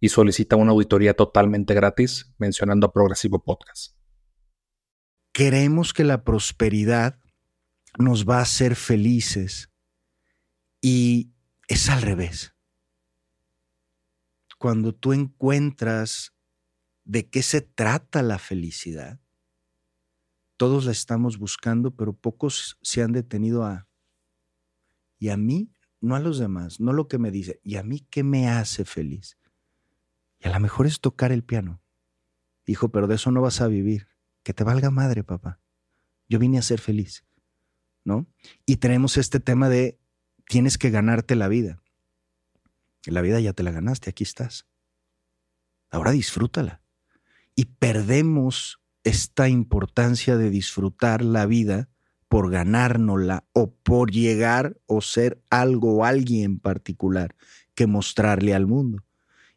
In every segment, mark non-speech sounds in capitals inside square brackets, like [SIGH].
y solicita una auditoría totalmente gratis mencionando a Progresivo Podcast. Queremos que la prosperidad nos va a hacer felices y es al revés. Cuando tú encuentras de qué se trata la felicidad, todos la estamos buscando, pero pocos se han detenido a, y a mí, no a los demás, no lo que me dice, y a mí qué me hace feliz. Y a lo mejor es tocar el piano. Hijo, pero de eso no vas a vivir. Que te valga madre, papá. Yo vine a ser feliz. ¿No? Y tenemos este tema de tienes que ganarte la vida. La vida ya te la ganaste, aquí estás. Ahora disfrútala. Y perdemos esta importancia de disfrutar la vida por ganárnosla o por llegar o ser algo o alguien particular que mostrarle al mundo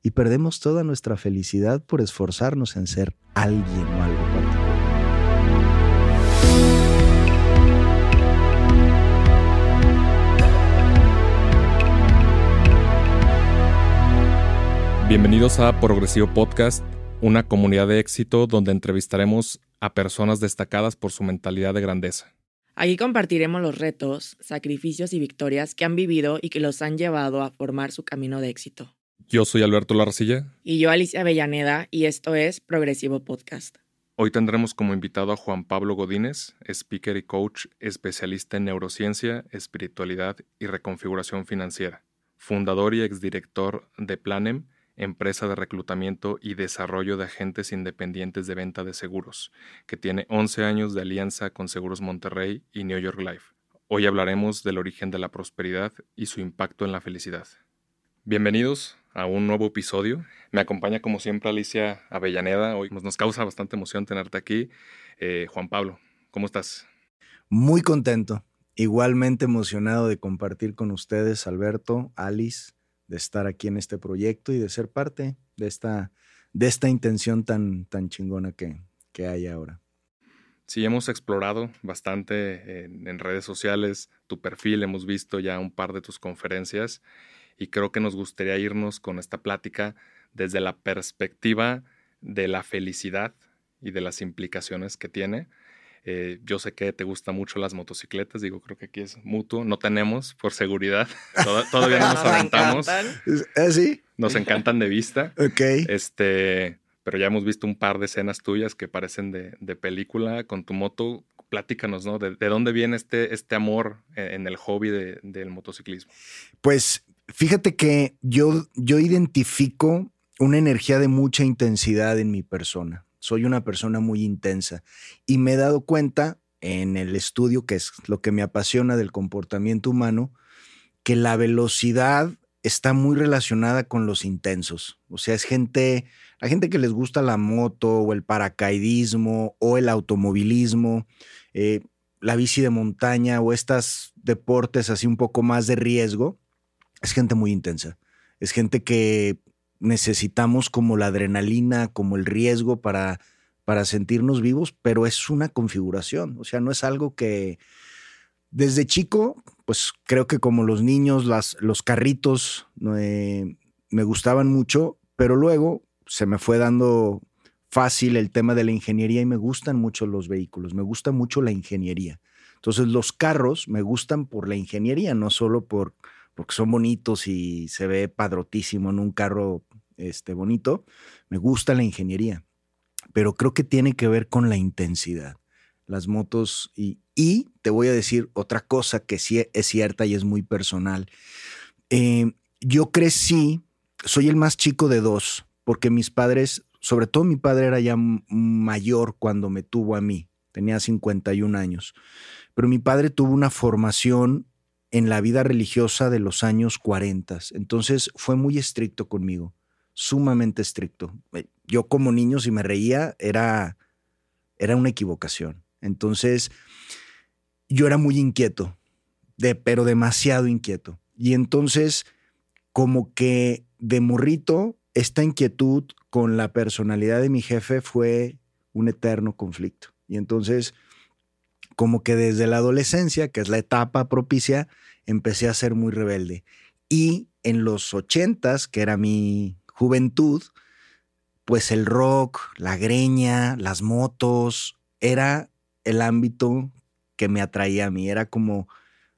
y perdemos toda nuestra felicidad por esforzarnos en ser alguien o algo particular. Bienvenidos a Progresivo Podcast, una comunidad de éxito donde entrevistaremos a personas destacadas por su mentalidad de grandeza. Aquí compartiremos los retos, sacrificios y victorias que han vivido y que los han llevado a formar su camino de éxito. Yo soy Alberto Larcilla. Y yo Alicia Avellaneda, y esto es Progresivo Podcast. Hoy tendremos como invitado a Juan Pablo Godínez, speaker y coach especialista en neurociencia, espiritualidad y reconfiguración financiera, fundador y exdirector de Planem, empresa de reclutamiento y desarrollo de agentes independientes de venta de seguros, que tiene 11 años de alianza con Seguros Monterrey y New York Life. Hoy hablaremos del origen de la prosperidad y su impacto en la felicidad. Bienvenidos a un nuevo episodio. Me acompaña como siempre Alicia Avellaneda. Hoy nos causa bastante emoción tenerte aquí. Eh, Juan Pablo, ¿cómo estás? Muy contento. Igualmente emocionado de compartir con ustedes, Alberto, Alice, de estar aquí en este proyecto y de ser parte de esta, de esta intención tan, tan chingona que, que hay ahora. Sí, hemos explorado bastante en, en redes sociales tu perfil, hemos visto ya un par de tus conferencias y creo que nos gustaría irnos con esta plática desde la perspectiva de la felicidad y de las implicaciones que tiene. Eh, yo sé que te gustan mucho las motocicletas, digo, creo que aquí es mutuo, no tenemos por seguridad, [LAUGHS] todavía no nos aventamos. ¿Ah, sí? Nos encantan de vista. Ok. Este, pero ya hemos visto un par de escenas tuyas que parecen de, de película con tu moto. Platícanos, ¿no? ¿De, dónde viene este, este amor en el hobby de, del motociclismo? Pues Fíjate que yo, yo identifico una energía de mucha intensidad en mi persona. Soy una persona muy intensa y me he dado cuenta en el estudio, que es lo que me apasiona del comportamiento humano, que la velocidad está muy relacionada con los intensos. O sea, es gente, la gente que les gusta la moto o el paracaidismo o el automovilismo, eh, la bici de montaña o estos deportes así un poco más de riesgo, es gente muy intensa. Es gente que necesitamos como la adrenalina, como el riesgo para, para sentirnos vivos, pero es una configuración. O sea, no es algo que desde chico, pues creo que como los niños, las, los carritos eh, me gustaban mucho, pero luego se me fue dando fácil el tema de la ingeniería y me gustan mucho los vehículos, me gusta mucho la ingeniería. Entonces los carros me gustan por la ingeniería, no solo por porque son bonitos y se ve padrotísimo en un carro este, bonito. Me gusta la ingeniería, pero creo que tiene que ver con la intensidad. Las motos y, y te voy a decir otra cosa que sí es cierta y es muy personal. Eh, yo crecí, soy el más chico de dos, porque mis padres, sobre todo mi padre era ya mayor cuando me tuvo a mí, tenía 51 años, pero mi padre tuvo una formación en la vida religiosa de los años 40. Entonces fue muy estricto conmigo. sumamente estricto. Eh, yo como niño, si me reía, era, era una equivocación. Entonces, yo era muy inquieto, de, pero demasiado inquieto. Y entonces, como que de morrito, esta inquietud con la personalidad de mi jefe fue un eterno conflicto. Y entonces, como que desde la adolescencia, que es la etapa propicia, empecé a ser muy rebelde. Y en los ochentas, que era mi juventud, pues el rock, la greña, las motos, era el ámbito que me atraía a mí. Era como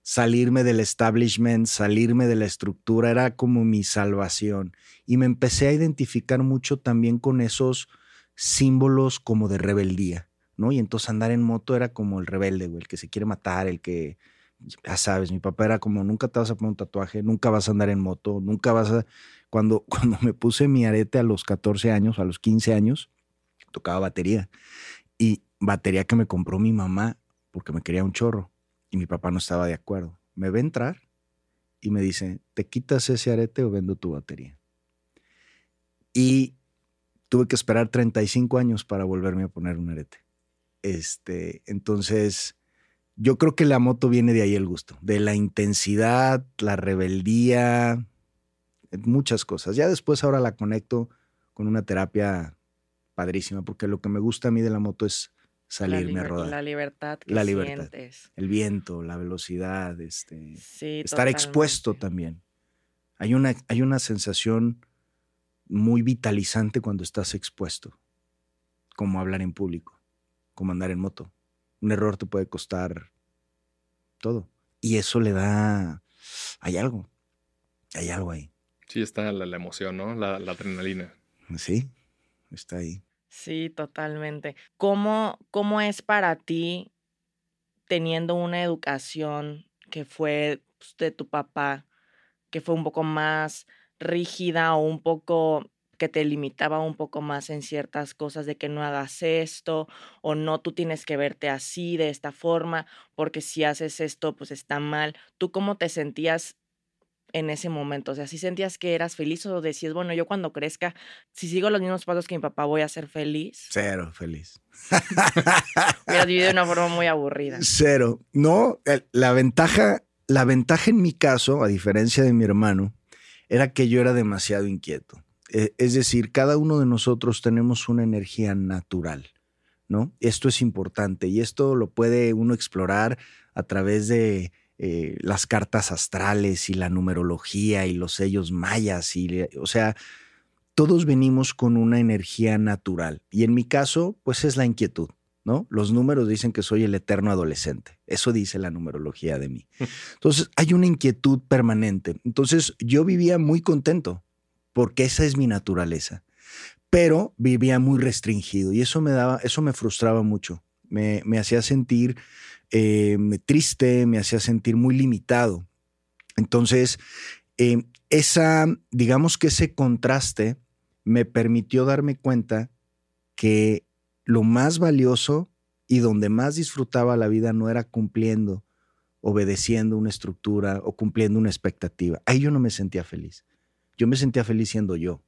salirme del establishment, salirme de la estructura, era como mi salvación. Y me empecé a identificar mucho también con esos símbolos como de rebeldía, ¿no? Y entonces andar en moto era como el rebelde, güey, el que se quiere matar, el que, ya sabes, mi papá era como, nunca te vas a poner un tatuaje, nunca vas a andar en moto, nunca vas a... Cuando, [LAUGHS] cuando me puse mi arete a los 14 años, a los 15 años, tocaba batería. Y batería que me compró mi mamá porque me quería un chorro y mi papá no estaba de acuerdo. Me ve entrar y me dice, ¿te quitas ese arete o vendo tu batería? Y tuve que esperar 35 años para volverme a poner un arete. Este, entonces, yo creo que la moto viene de ahí el gusto, de la intensidad, la rebeldía, muchas cosas. Ya después ahora la conecto con una terapia padrísima, porque lo que me gusta a mí de la moto es salirme a rodar. La libertad que la libertad. sientes. El viento, la velocidad, este, estar expuesto también. Hay una, hay una sensación muy vitalizante cuando estás expuesto, como hablar en público, como andar en moto. Un error te puede costar todo. Y eso le da, hay algo, hay algo ahí. Sí, está la, emoción, ¿no? La, la adrenalina. Sí, está ahí. Sí, totalmente. ¿Cómo, ¿Cómo es para ti teniendo una educación que fue pues, de tu papá, que fue un poco más rígida o un poco que te limitaba un poco más en ciertas cosas de que no hagas esto o no, tú tienes que verte así, de esta forma, porque si haces esto, pues está mal. ¿Tú cómo te sentías en ese momento? O sea, si sentías que eras feliz o decías, bueno, yo cuando crezca, si sigo los mismos pasos que mi papá, voy a ser feliz. Cero feliz. Hubieras [LAUGHS] vivido de una forma muy aburrida. Cero. No, la ventaja, la ventaja en mi caso, a diferencia de mi hermano, era que yo era demasiado inquieto. E, es decir, cada uno de nosotros tenemos una energía natural, ¿no? Esto es importante y esto lo puede uno explorar a través de eh, las cartas astrales y la numerología y los sellos mayas. Y, o sea, todos venimos con una energía natural. Y en mi caso, pues es la inquietud. ¿No? Los números dicen que soy el eterno adolescente. Eso dice la numerología de mí. Entonces, hay una inquietud permanente. Entonces, yo vivía muy contento porque esa es mi naturaleza. Pero vivía muy restringido y eso me daba, eso me frustraba mucho. Me, hacía sentir eh, triste, me hacía sentir muy limitado. Entonces, eh, esa, digamos que ese contraste me permitió darme cuenta que lo más valioso y donde más disfrutaba la vida no era cumpliendo, obedeciendo una estructura o cumpliendo una expectativa. Ahí yo no me sentía feliz. Yo me sentía feliz siendo yo.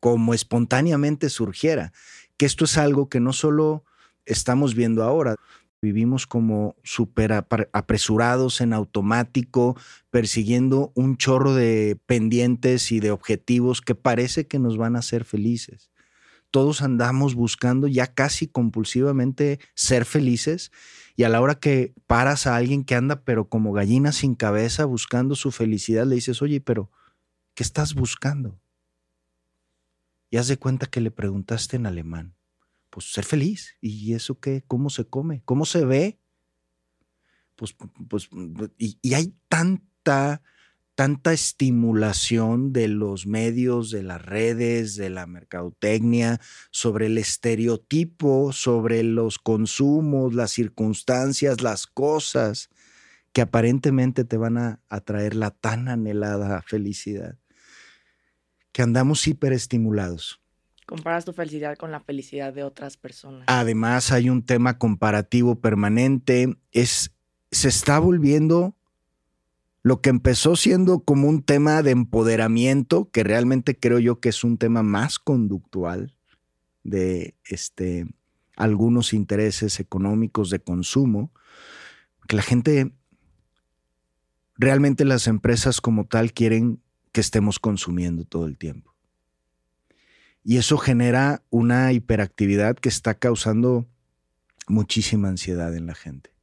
Como espontáneamente surgiera. Que esto es algo que no solo estamos viendo ahora. Vivimos como súper apresurados en automático, persiguiendo un chorro de pendientes y de objetivos que parece que nos van a hacer felices. Todos andamos buscando ya casi compulsivamente ser felices y a la hora que paras a alguien que anda pero como gallina sin cabeza buscando su felicidad, le dices, oye, pero ¿qué estás buscando? Y haz de cuenta que le preguntaste en alemán pues ser feliz. ¿Y eso qué? ¿Cómo se come? ¿Cómo se ve? Pues, pues, y, hay tanta, tanta estimulación de los medios, de las redes, de la mercadotecnia, sobre el estereotipo, sobre los consumos, las circunstancias, las cosas que aparentemente te van a atraer la tan anhelada felicidad, que andamos hiperestimulados. Comparas tu felicidad con la felicidad de otras personas. Además, hay un tema comparativo permanente. Es, se está volviendo lo que empezó siendo como un tema de empoderamiento, que realmente creo yo que es un tema más conductual de este, algunos intereses económicos de consumo, que la gente, realmente las empresas como tal quieren que estemos consumiendo todo el tiempo. Y eso genera una hiperactividad que está causando muchísima ansiedad en la gente.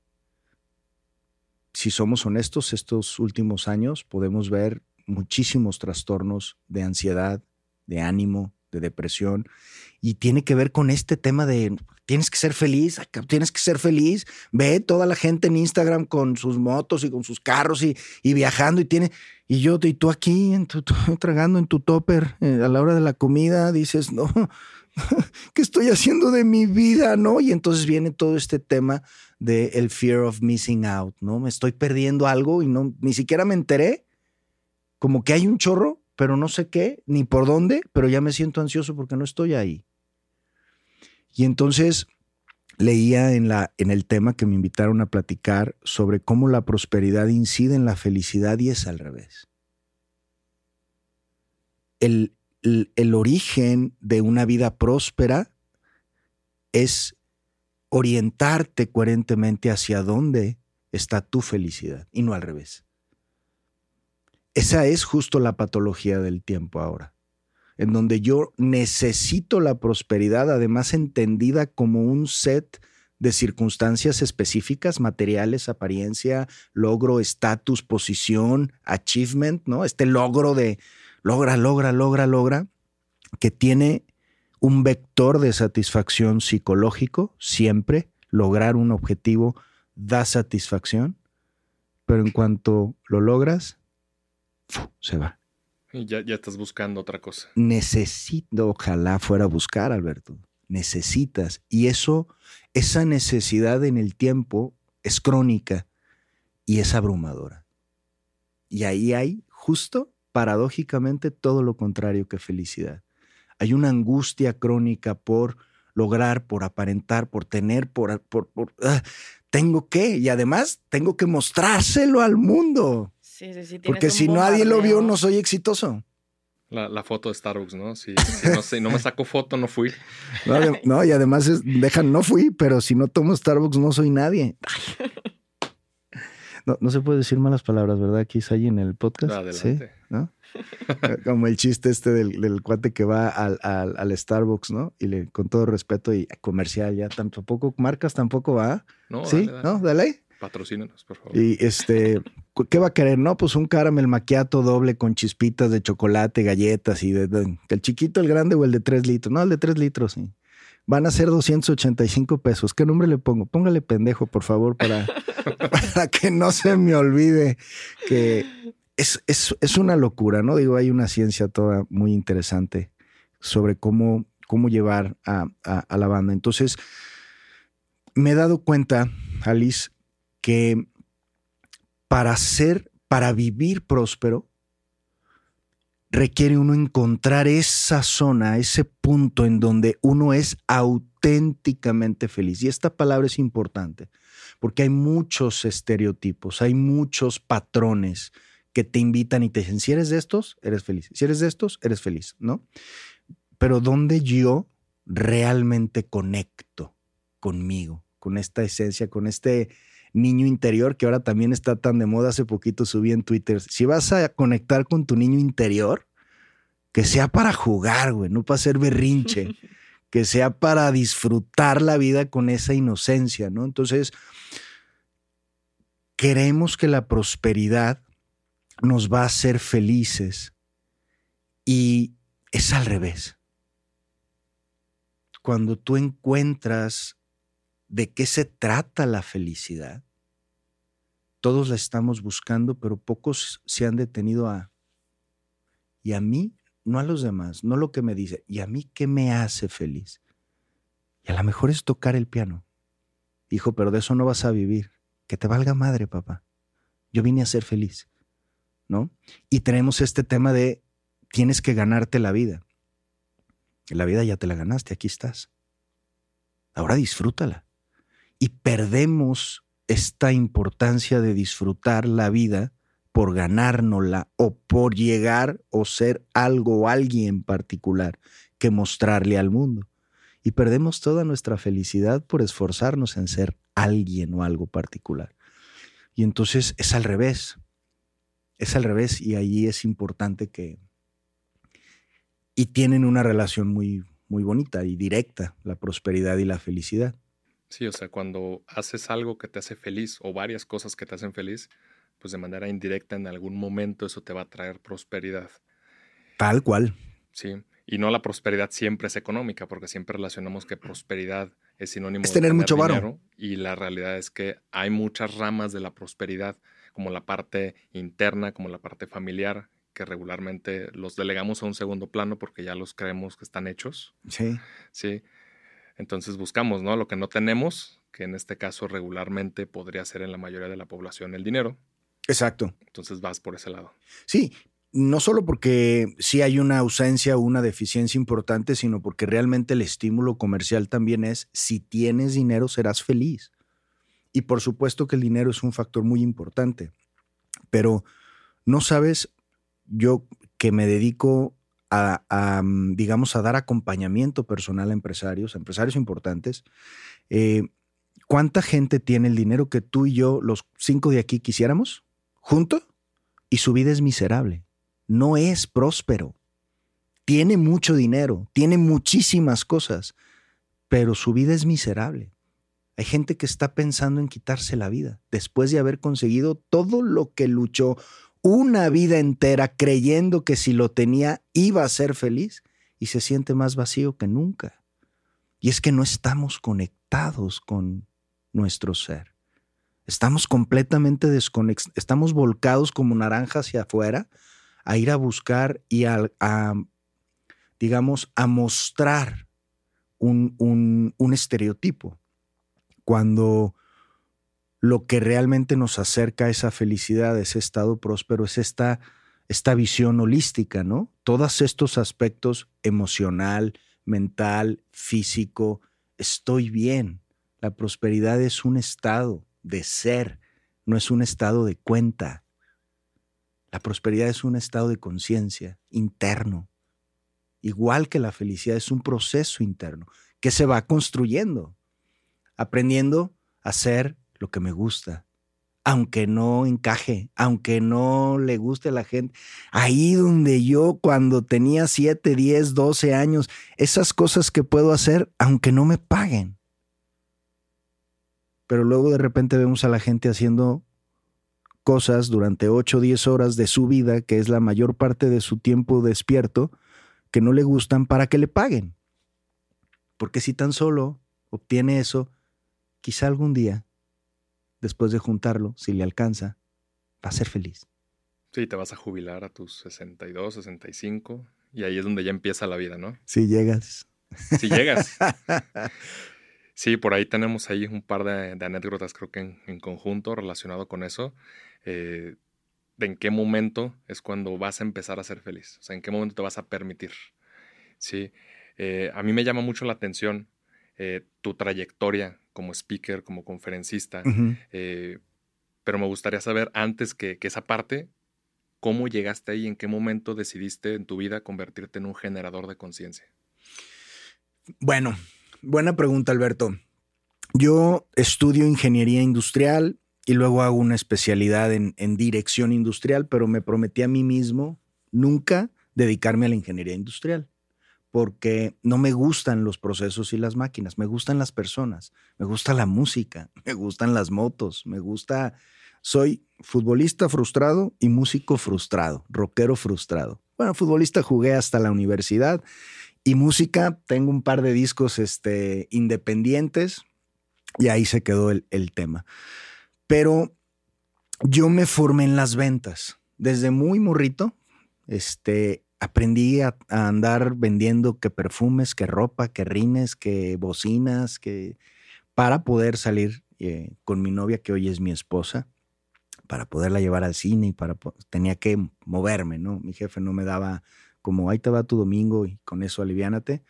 Si somos honestos, estos últimos años podemos ver muchísimos trastornos de ansiedad, de ánimo, de depresión, y tiene que ver con este tema de tienes que ser feliz, tienes que ser feliz. Ve toda la gente en Instagram con sus motos y con sus carros y, viajando y tiene, y yo, y tú aquí en tu, [LAUGHS] tragando en tu topper eh, a la hora de la comida, dices, no, [LAUGHS] ¿qué estoy haciendo de mi vida? ¿No? Y entonces viene todo este tema de el fear of missing out, ¿no? Me estoy perdiendo algo y no, ni siquiera me enteré. Como que hay un chorro, pero no sé qué, ni por dónde, pero ya me siento ansioso porque no estoy ahí. Y entonces leía en, la, en el tema que me invitaron a platicar sobre cómo la prosperidad incide en la felicidad y es al revés. El, el, origen de una vida próspera es orientarte coherentemente hacia dónde está tu felicidad y no al revés. Esa es justo la patología del tiempo ahora, en donde yo necesito la prosperidad, además entendida como un set de circunstancias específicas, materiales, apariencia, logro, estatus, posición, achievement, ¿no? Este logro de logra, logra, logra, logra, que tiene un vector de satisfacción psicológico, siempre lograr un objetivo da satisfacción, pero en cuanto lo logras, se va. Y ya, ya estás buscando otra cosa. Necesito, ojalá fuera a buscar, Alberto. Necesitas. Y eso, esa necesidad en el tiempo es crónica y es abrumadora. Y ahí hay justo paradójicamente todo lo contrario que felicidad. Hay una angustia crónica por lograr, por aparentar, por tener, por... por, ah, tengo que, y además tengo que mostrárselo al mundo. Sí, sí, sí, Porque si nadie lo vio, no soy exitoso. La, foto de Starbucks, ¿no? Si, no, no, me saco foto, no fui. No, y además dejan, no fui, pero si no tomo Starbucks, no soy nadie. [LAUGHS] No, no se puede decir malas palabras, ¿verdad? Aquí ahí en el podcast. Adelante. ¿Sí? ¿no? [LAUGHS] Como el chiste este del, cuate que va al, al, Starbucks, ¿no? Y le, con todo respeto y comercial, ya tampoco, marcas tampoco va. No, sí, dale, ¿no? Dale. Patrocínanos, por favor. Y este, ¿qué va a querer? No, pues un caramel maquiato doble con chispitas de chocolate, galletas y de, el chiquito, el grande o el de tres litros. No, el de tres litros, sí. Van a ser 285 pesos. ¿Qué nombre le pongo? Póngale pendejo, por favor, para, [LAUGHS] para que no se me olvide que es, es, una locura, ¿no? Digo, hay una ciencia toda muy interesante sobre cómo, cómo llevar a, a, la banda. Entonces, me he dado cuenta, Alice, que para ser, para vivir próspero, requiere uno encontrar esa zona, ese punto en donde uno es auténticamente feliz. Y esta palabra es importante, porque hay muchos estereotipos, hay muchos patrones, que te invitan y te dicen, si eres de estos, eres feliz. Si eres de estos, eres feliz, ¿no? Pero ¿dónde yo realmente conecto conmigo, con esta esencia, con este niño interior que ahora también está tan de moda? Hace poquito subí en Twitter. Si vas a conectar con tu niño interior, que sea para jugar, güey, no para hacer berrinche, [LAUGHS] que sea para disfrutar la vida con esa inocencia, ¿no? Entonces, queremos que la prosperidad nos va a hacer felices. Y es al revés. Cuando tú encuentras de qué se trata la felicidad, todos la estamos buscando, pero pocos se han detenido a, y a mí, no a los demás, no lo que me dice, y a mí qué me hace feliz. Y a lo mejor es tocar el piano. Hijo, pero de eso no vas a vivir. Que te valga madre, papá. Yo vine a ser feliz. ¿no? Y tenemos este tema de tienes que ganarte la vida. La vida ya te la ganaste, aquí estás. Ahora disfrútala. Y perdemos esta importancia de disfrutar la vida por ganárnosla o por llegar o ser algo o alguien particular que mostrarle al mundo. Y perdemos toda nuestra felicidad por esforzarnos en ser alguien o algo particular. Y entonces es al revés. Es al revés y ahí es importante que... Y tienen una relación muy, muy bonita y directa, la prosperidad y la felicidad. Sí, o sea, cuando haces algo que te hace feliz o varias cosas que te hacen feliz, pues de manera indirecta en algún momento eso te va a traer prosperidad. Tal cual. Sí, y no la prosperidad siempre es económica, porque siempre relacionamos que prosperidad es sinónimo es tener, de tener mucho dinero, y la realidad es que hay muchas ramas de la prosperidad, como la parte interna, como la parte familiar, que regularmente los delegamos a un segundo plano porque ya los creemos que están hechos. Sí. Sí. Entonces buscamos, ¿no? Lo que no tenemos, que en este caso regularmente podría ser en la mayoría de la población el dinero. Exacto. Entonces vas por ese lado. Sí, no solo porque sí hay una ausencia o una deficiencia importante, sino porque realmente el estímulo comercial también es, si tienes dinero serás feliz. Y por supuesto que el dinero es un factor muy importante, pero no sabes, yo que me dedico a, mm, digamos, a dar acompañamiento personal a empresarios, a empresarios importantes. Eh, ¿Cuánta gente tiene el dinero que tú y yo, los cinco de aquí, quisiéramos junto? Y su vida es miserable. No es próspero. Tiene mucho dinero, tiene muchísimas cosas, pero su vida es miserable. Hay gente que está pensando en quitarse la vida después de haber conseguido todo lo que luchó una vida entera creyendo que si lo tenía iba a ser feliz y se siente más vacío que nunca. Y es que no estamos conectados con nuestro ser. Estamos completamente desconectados, estamos volcados como naranja hacia afuera a ir a buscar y a, digamos, a mostrar un, un, un estereotipo. Cuando lo que realmente nos acerca a esa felicidad, a ese estado próspero, es esta, esta visión holística, ¿no? Todos estos aspectos emocional, mental, físico, estoy bien. La prosperidad es un estado de ser, no es un estado de cuenta. La prosperidad es un estado de conciencia interno. Igual que la felicidad es un proceso interno que se va construyendo, aprendiendo a ser lo que me gusta, aunque no encaje, aunque no le guste a la gente. Ahí donde yo cuando tenía 7, 10, 12 años, esas cosas que puedo hacer aunque no me paguen. Pero luego de repente vemos a la gente haciendo cosas durante 8 o 10 horas de su vida, que es la mayor parte de su tiempo despierto, que no le gustan para que le paguen. Porque si tan solo obtiene eso, quizá algún día después de juntarlo, si le alcanza, va a ser feliz. Sí, te vas a jubilar a tus 62, 65 y ahí es donde ya empieza la vida, ¿no? Si llegas. Si llegas. [LAUGHS] sí, por ahí tenemos ahí un par de, anécdotas, creo que en, conjunto relacionado con eso. Eh, de en qué momento es cuando vas a empezar a ser feliz. O sea, en qué momento te vas a permitir. Sí. Eh, a mí me llama mucho la atención eh, tu trayectoria como speaker, como conferencista, eh, pero me gustaría saber antes que, esa parte, ¿cómo llegaste ahí? ¿En qué momento decidiste en tu vida convertirte en un generador de conciencia? Bueno, buena pregunta, Alberto. Yo estudio ingeniería industrial y luego hago una especialidad en, en, dirección industrial, pero me prometí a mí mismo nunca dedicarme a la ingeniería industrial porque no me gustan los procesos y las máquinas, me gustan las personas, me gusta la música, [LAUGHS] me gustan las motos, me gusta... Soy futbolista frustrado y músico frustrado, rockero frustrado. Bueno, futbolista jugué hasta la universidad y música, tengo un par de discos este, independientes y ahí se quedó el, el tema. Pero yo me formé en las ventas. Desde muy morrito, este, aprendí a, andar vendiendo que perfumes, que ropa, que rines, que bocinas, que para poder salir eh, con mi novia, que hoy es mi esposa, para poderla llevar al cine y para tenía que moverme, ¿no? Mi jefe no me daba como ahí te va tu domingo y con eso aliviánate.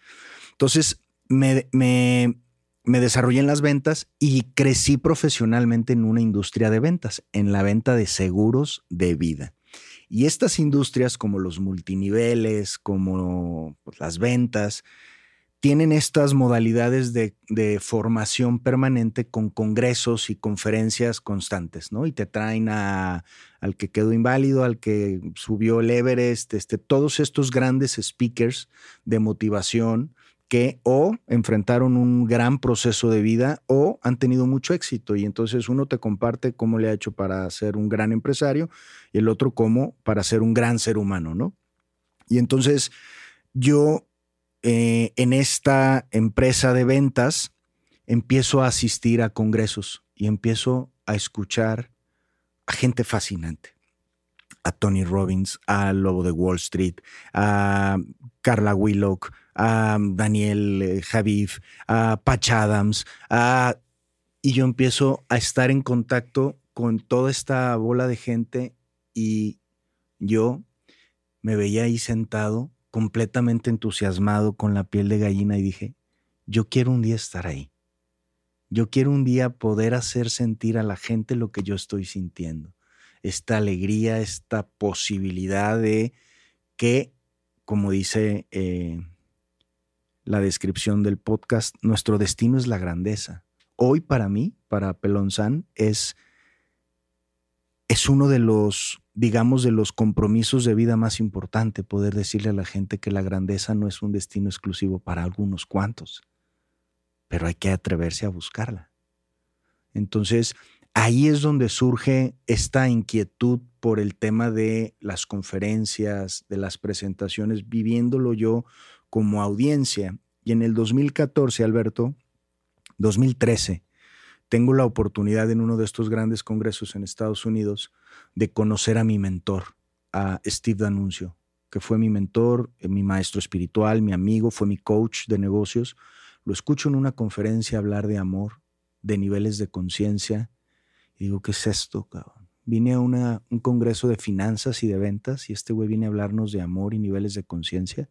Entonces me, me me desarrollé en las ventas y crecí profesionalmente en una industria de ventas, en la venta de seguros de vida. Y estas industrias como los multiniveles, como pues, las ventas, tienen estas modalidades de, formación permanente con congresos y conferencias constantes, ¿no? Y te traen a, al que quedó inválido, al que subió el Everest, este, todos estos grandes speakers de motivación que o enfrentaron un gran proceso de vida o han tenido mucho éxito. Y entonces uno te comparte cómo le ha hecho para ser un gran empresario y el otro cómo para ser un gran ser humano, ¿no? Y entonces yo eh, en esta empresa de ventas empiezo a asistir a congresos y empiezo a escuchar a gente fascinante. A Tony Robbins, a Lobo de Wall Street, a Carla Willock, a Daniel eh, Javif, a Patch Adams, y yo empiezo a estar en contacto con toda esta bola de gente y yo me veía ahí sentado completamente entusiasmado con la piel de gallina y dije, yo quiero un día estar ahí. Yo quiero un día poder hacer sentir a la gente lo que yo estoy sintiendo. Esta alegría, esta posibilidad de que, como dice eh, la descripción del podcast, nuestro destino es la grandeza. Hoy para mí, para Pelonzán, es, es uno de los digamos, de los compromisos de vida más importante, poder decirle a la gente que la grandeza no es un destino exclusivo para algunos cuantos, pero hay que atreverse a buscarla. Entonces, ahí es donde surge esta inquietud por el tema de las conferencias, de las presentaciones, viviéndolo yo como audiencia. Y en el 2014, Alberto, 2013, tengo la oportunidad en uno de estos grandes congresos en Estados Unidos de conocer a mi mentor, a Steve D'Annunzio, que fue mi mentor, eh, mi maestro espiritual, mi amigo, fue mi coach de negocios. Lo escucho en una conferencia hablar de amor, de niveles de conciencia, y digo, ¿qué es esto, cabrón? Vine a una, un congreso de finanzas y de ventas y este güey viene a hablarnos de amor y niveles de conciencia.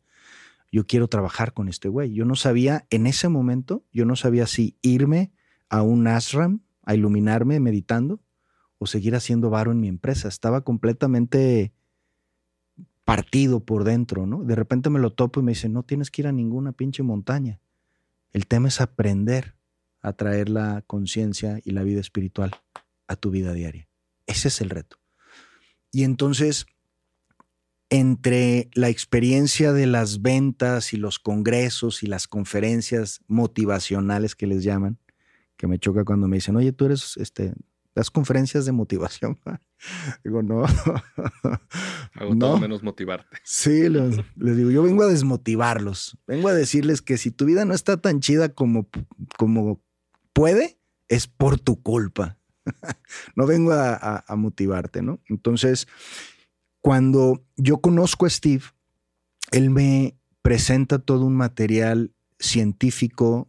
Yo quiero trabajar con este güey. Yo no sabía, en ese momento, yo no sabía si irme a un ashram a iluminarme meditando o seguir haciendo varo en mi empresa. Estaba completamente partido por dentro, ¿no? De repente me lo topo y me dice, no tienes que ir a ninguna pinche montaña. El tema es aprender a traer la conciencia y la vida espiritual a tu vida diaria. Ese es el reto. Y entonces, entre la experiencia de las ventas y los congresos y las conferencias motivacionales que les llaman, que me choca cuando me dicen, oye, tú eres este, las conferencias de motivación. [LAUGHS] digo, no. [LAUGHS] Hago todo menos motivarte. [LAUGHS] Sí, les, digo, yo vengo a desmotivarlos. Vengo a decirles que si tu vida no está tan chida como, como puede, es por tu culpa. no vengo a, a motivarte, ¿no? Entonces, cuando yo conozco a Steve, él me presenta todo un material científico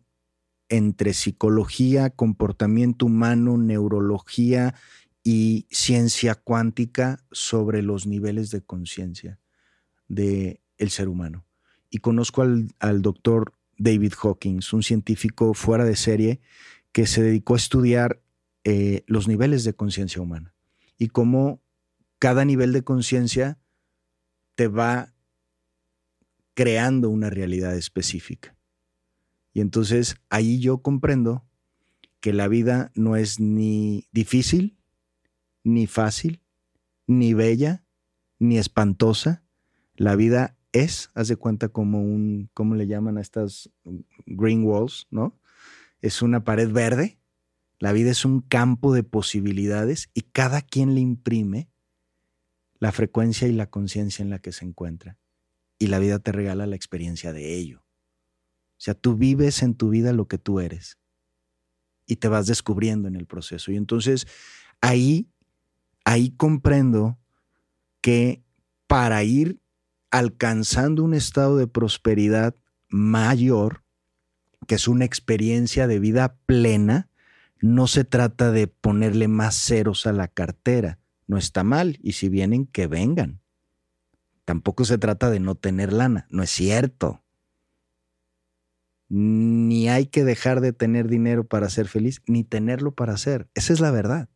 entre psicología, comportamiento humano, neurología y ciencia cuántica sobre los niveles de conciencia del ser humano. Y conozco al, doctor David Hawkins, un científico fuera de serie que se dedicó a estudiar eh, los niveles de conciencia humana y cómo cada nivel de conciencia te va creando una realidad específica. Y entonces ahí yo comprendo que la vida no es ni difícil, ni fácil, ni bella, ni espantosa. La vida es, haz de cuenta, como un, ¿cómo le llaman a estas green walls, no? Es una pared verde. La vida es un campo de posibilidades y cada quien le imprime la frecuencia y la conciencia en la que se encuentra. Y la vida te regala la experiencia de ello. O sea, tú vives en tu vida lo que tú eres y te vas descubriendo en el proceso. Y entonces ahí, ahí comprendo que para ir alcanzando un estado de prosperidad mayor, que es una experiencia de vida plena, no se trata de ponerle más ceros a la cartera. No está mal. Y si vienen, que vengan. Tampoco se trata de no tener lana. No es cierto ni hay que dejar de tener dinero para ser feliz, ni tenerlo para ser. Esa es la verdad.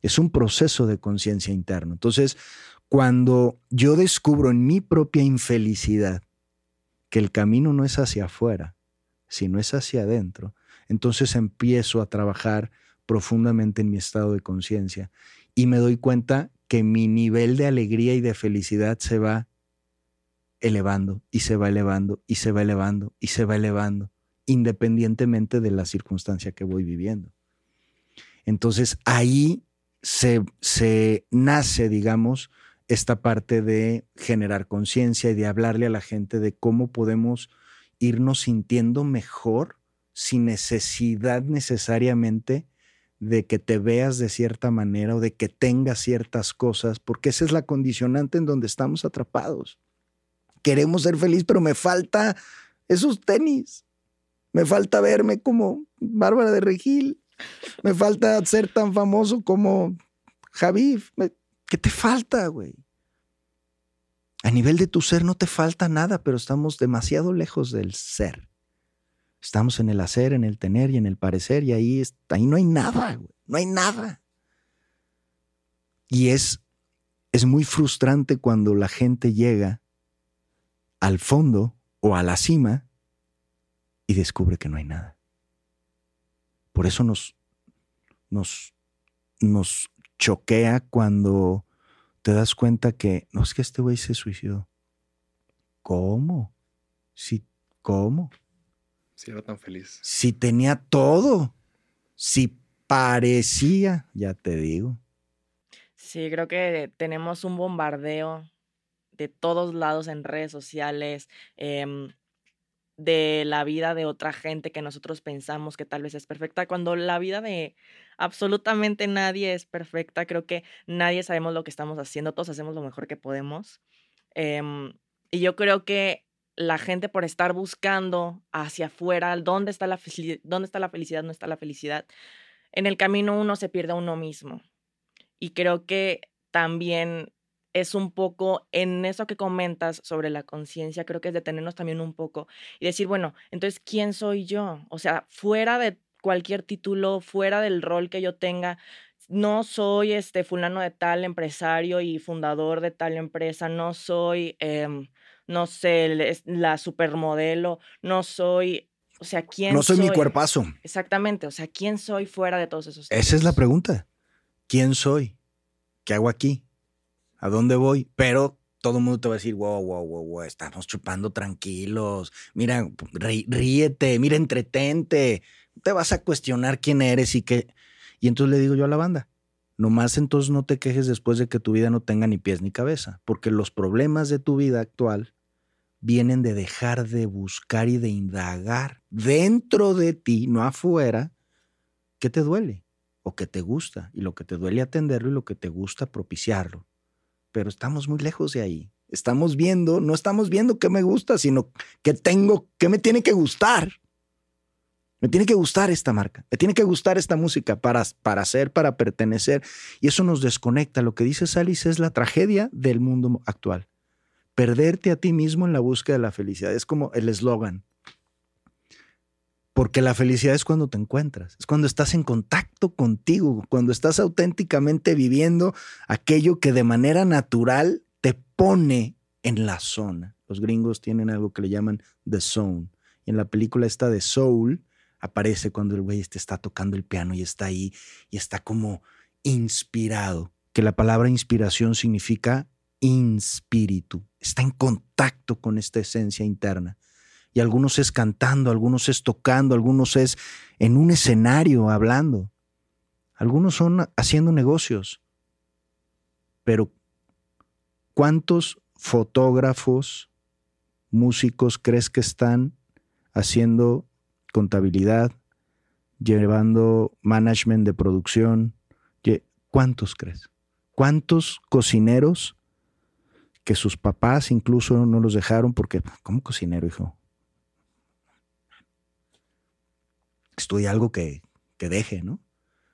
Es un proceso de conciencia interno. Entonces, cuando yo descubro en mi propia infelicidad que el camino no es hacia afuera, sino es hacia adentro, entonces empiezo a trabajar profundamente en mi estado de conciencia y me doy cuenta que mi nivel de alegría y de felicidad se va elevando y se va elevando y se va elevando y se va elevando, independientemente de la circunstancia que voy viviendo. Entonces ahí se, se nace, digamos, esta parte de generar conciencia y de hablarle a la gente de cómo podemos irnos sintiendo mejor sin necesidad necesariamente de que te veas de cierta manera o de que tengas ciertas cosas, porque esa es la condicionante en donde estamos atrapados. Queremos ser feliz, pero me falta esos tenis. Me falta verme como Bárbara de Regil. Me falta ser tan famoso como Javid. ¿Qué te falta, güey? A nivel de tu ser no te falta nada, pero estamos demasiado lejos del ser. Estamos en el hacer, en el tener y en el parecer, y ahí, ahí no hay nada. No hay nada. Y es, es muy frustrante cuando la gente llega al fondo o a la cima y descubre que no hay nada. Por eso nos, nos, nos choquea cuando te das cuenta que no es que este güey se suicidó. ¿Cómo? Sí, ¿cómo? Si era tan feliz. Si tenía todo. Si parecía, ya te digo. Sí, creo que tenemos un bombardeo de todos lados en redes sociales, em, de la vida de otra gente que nosotros pensamos que tal vez es perfecta, cuando la vida de absolutamente nadie es perfecta, creo que nadie sabemos lo que estamos haciendo, todos hacemos lo mejor que podemos. Em, y yo creo que la gente por estar buscando hacia afuera, ¿dónde está, la ¿dónde está la felicidad? ¿No está la felicidad? En el camino uno se pierde a uno mismo. Y creo que también es un poco en eso que comentas sobre la conciencia, creo que es detenernos también un poco y decir, bueno, entonces, ¿quién soy yo? O sea, fuera de cualquier título, fuera del rol que yo tenga, no soy este fulano de tal empresario y fundador de tal empresa, no soy, em, no sé, la supermodelo, no soy, o sea, ¿quién No soy, mi cuerpazo. Exactamente, o sea, ¿quién soy fuera de todos esos? Esa es la pregunta. ¿Quién soy? ¿Qué hago aquí? ¿A dónde voy? Pero todo el mundo te va a decir, wow, wow, wow, wow, estamos chupando tranquilos. Mira, ríete, mira, entretente. Te vas a cuestionar quién eres y qué. Y entonces le digo yo a la banda, nomás entonces no te quejes después de que tu vida no tenga ni pies ni cabeza, porque los problemas de tu vida actual vienen de dejar de buscar y de indagar dentro de ti, no afuera, qué te duele o qué te gusta, y lo que te duele atenderlo y lo que te gusta propiciarlo pero estamos muy lejos de ahí. Estamos viendo, no estamos viendo qué me gusta, sino que tengo, qué me tiene que gustar. Me tiene que gustar esta marca, me tiene que gustar esta música para, para ser, para pertenecer. Y eso nos desconecta. Lo que dice Alice es la tragedia del mundo actual. Perderte a ti mismo en la búsqueda de la felicidad. Es como el eslogan. Porque la felicidad es cuando te encuentras, es cuando estás en contacto contigo, cuando estás auténticamente viviendo aquello que de manera natural te pone en la zona. Los gringos tienen algo que le llaman The Zone. Y en la película esta de Soul aparece cuando el güey este está tocando el piano y está ahí y está como inspirado. Que la palabra inspiración significa inspíritu. Está en contacto con esta esencia interna y algunos es cantando, algunos es tocando, algunos es en un escenario hablando, algunos son haciendo negocios. Pero ¿cuántos fotógrafos, músicos crees que están haciendo contabilidad, llevando management de producción? ¿Cuántos crees? ¿Cuántos cocineros que sus papás incluso no los dejaron porque, ¿cómo cocinero, hijo? estudia algo que, deje, ¿no?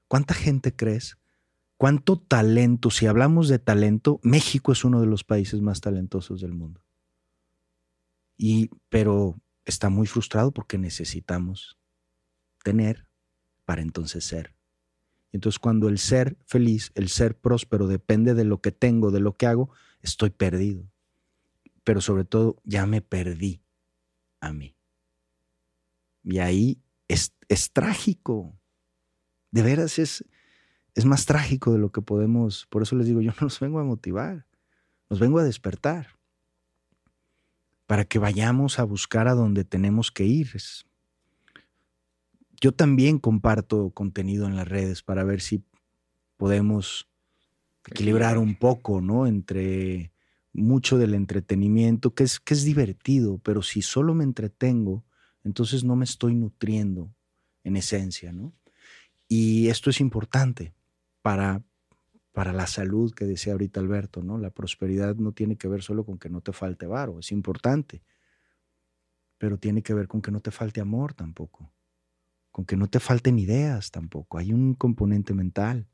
¿Cuánta gente crees? ¿Cuánto talento? Si hablamos de talento, México es uno de los países más talentosos del mundo. Y, pero está muy frustrado porque necesitamos tener para entonces ser. Entonces cuando el ser feliz, el ser próspero depende de lo que tengo, de lo que hago, estoy perdido. Pero sobre todo ya me perdí a mí. Y ahí es, es trágico. De veras es, es más trágico de lo que podemos. Por eso les digo, yo [LAUGHS] no los vengo a motivar, los vengo a despertar para que vayamos a buscar a donde tenemos que ir. Yo también comparto contenido en las redes para ver si podemos equilibrar un poco, ¿no? Entre mucho del entretenimiento, que es, que es divertido, pero si solo me entretengo, entonces no me estoy nutriendo en esencia, ¿no? Y esto es importante para, para la salud que decía ahorita Alberto, ¿no? La prosperidad no tiene que ver solo con que no te falte varo, es importante, pero tiene que ver con que no te falte amor tampoco, con que no te falten ideas tampoco. Hay un componente mental.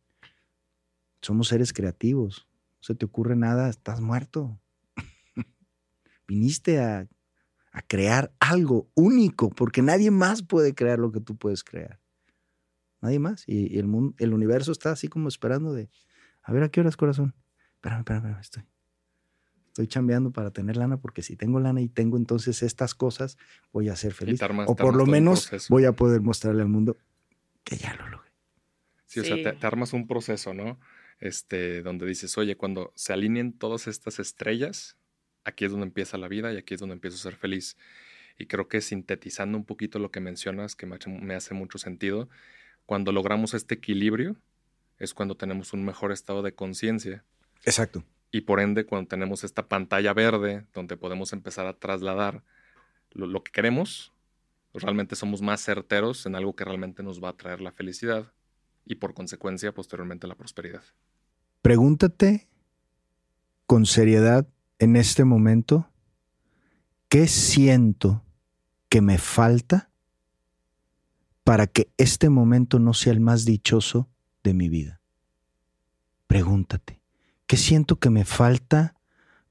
Somos seres creativos. No se te ocurre nada, estás muerto. [LAUGHS] Viniste a, a crear algo único, porque nadie más puede crear lo que tú puedes crear. Nadie más. Y, el, mundo, el universo está así como esperando de, a ver, ¿a qué horas, corazón? Espérame, espérame, espérame, estoy. Estoy chambeando para tener lana porque si tengo lana y tengo entonces estas cosas, voy a ser feliz. o por lo menos voy a poder mostrarle al mundo que ya lo logré. Sí, o sea, te, armas un proceso, ¿no? Este, donde dices, oye, cuando se alineen todas estas estrellas, aquí es donde empieza la vida y aquí es donde empiezo a ser feliz. Y creo que sintetizando un poquito lo que mencionas, que me hace mucho sentido, cuando logramos este equilibrio, es cuando tenemos un mejor estado de conciencia. Exacto. Y por ende, cuando tenemos esta pantalla verde donde podemos empezar a trasladar lo, que queremos, realmente somos más certeros en algo que realmente nos va a traer la felicidad y por consecuencia posteriormente la prosperidad. Pregúntate con seriedad en este momento, ¿qué siento que me falta para que este momento no sea el más dichoso de mi vida. Pregúntate, ¿qué siento que me falta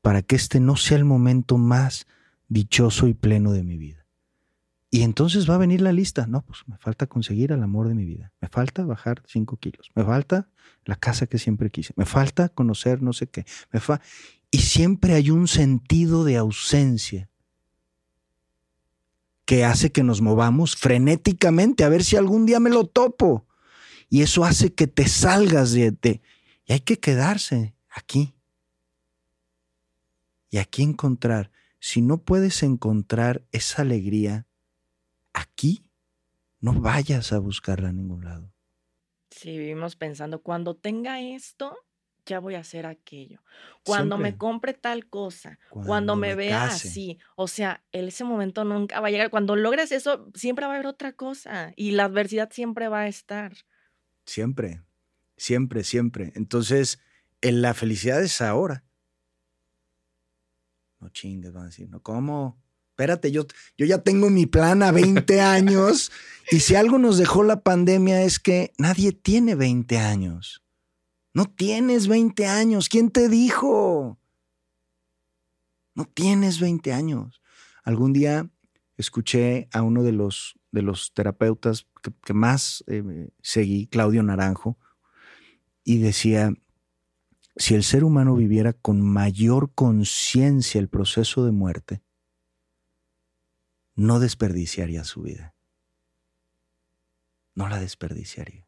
para que este no sea el momento más dichoso y pleno de mi vida? Y entonces va a venir la lista. No, pues me falta conseguir el amor de mi vida. Me falta bajar cinco kilos. Me falta la casa que siempre quise. Me falta conocer no sé qué. Me fa y siempre hay un sentido de ausencia que hace que nos movamos frenéticamente a ver si algún día me lo topo y eso hace que te salgas de, de y hay que quedarse aquí. Y aquí encontrar, si no puedes encontrar esa alegría aquí, no vayas a buscarla a ningún lado. Si vivimos pensando, cuando tenga esto, ya voy a hacer aquello. Cuando me compre tal cosa, cuando, me, vea así. O sea, ese momento nunca va a llegar. Cuando logres eso, siempre va a haber otra cosa y la adversidad siempre va a estar. Siempre, siempre, siempre. Entonces, en la felicidad es ahora. No chingues, van a decir, ¿no? ¿Cómo? Espérate, yo, yo ya tengo mi plan a 20 [LAUGHS] años y si algo nos dejó la pandemia es que nadie tiene 20 años. No tienes 20 años. ¿Quién te dijo? No tienes 20 años. Algún día escuché a uno de los de los terapeutas que, más eh, seguí, Claudio Naranjo, y decía, si el ser humano viviera con mayor conciencia el proceso de muerte, no desperdiciaría su vida. No la desperdiciaría.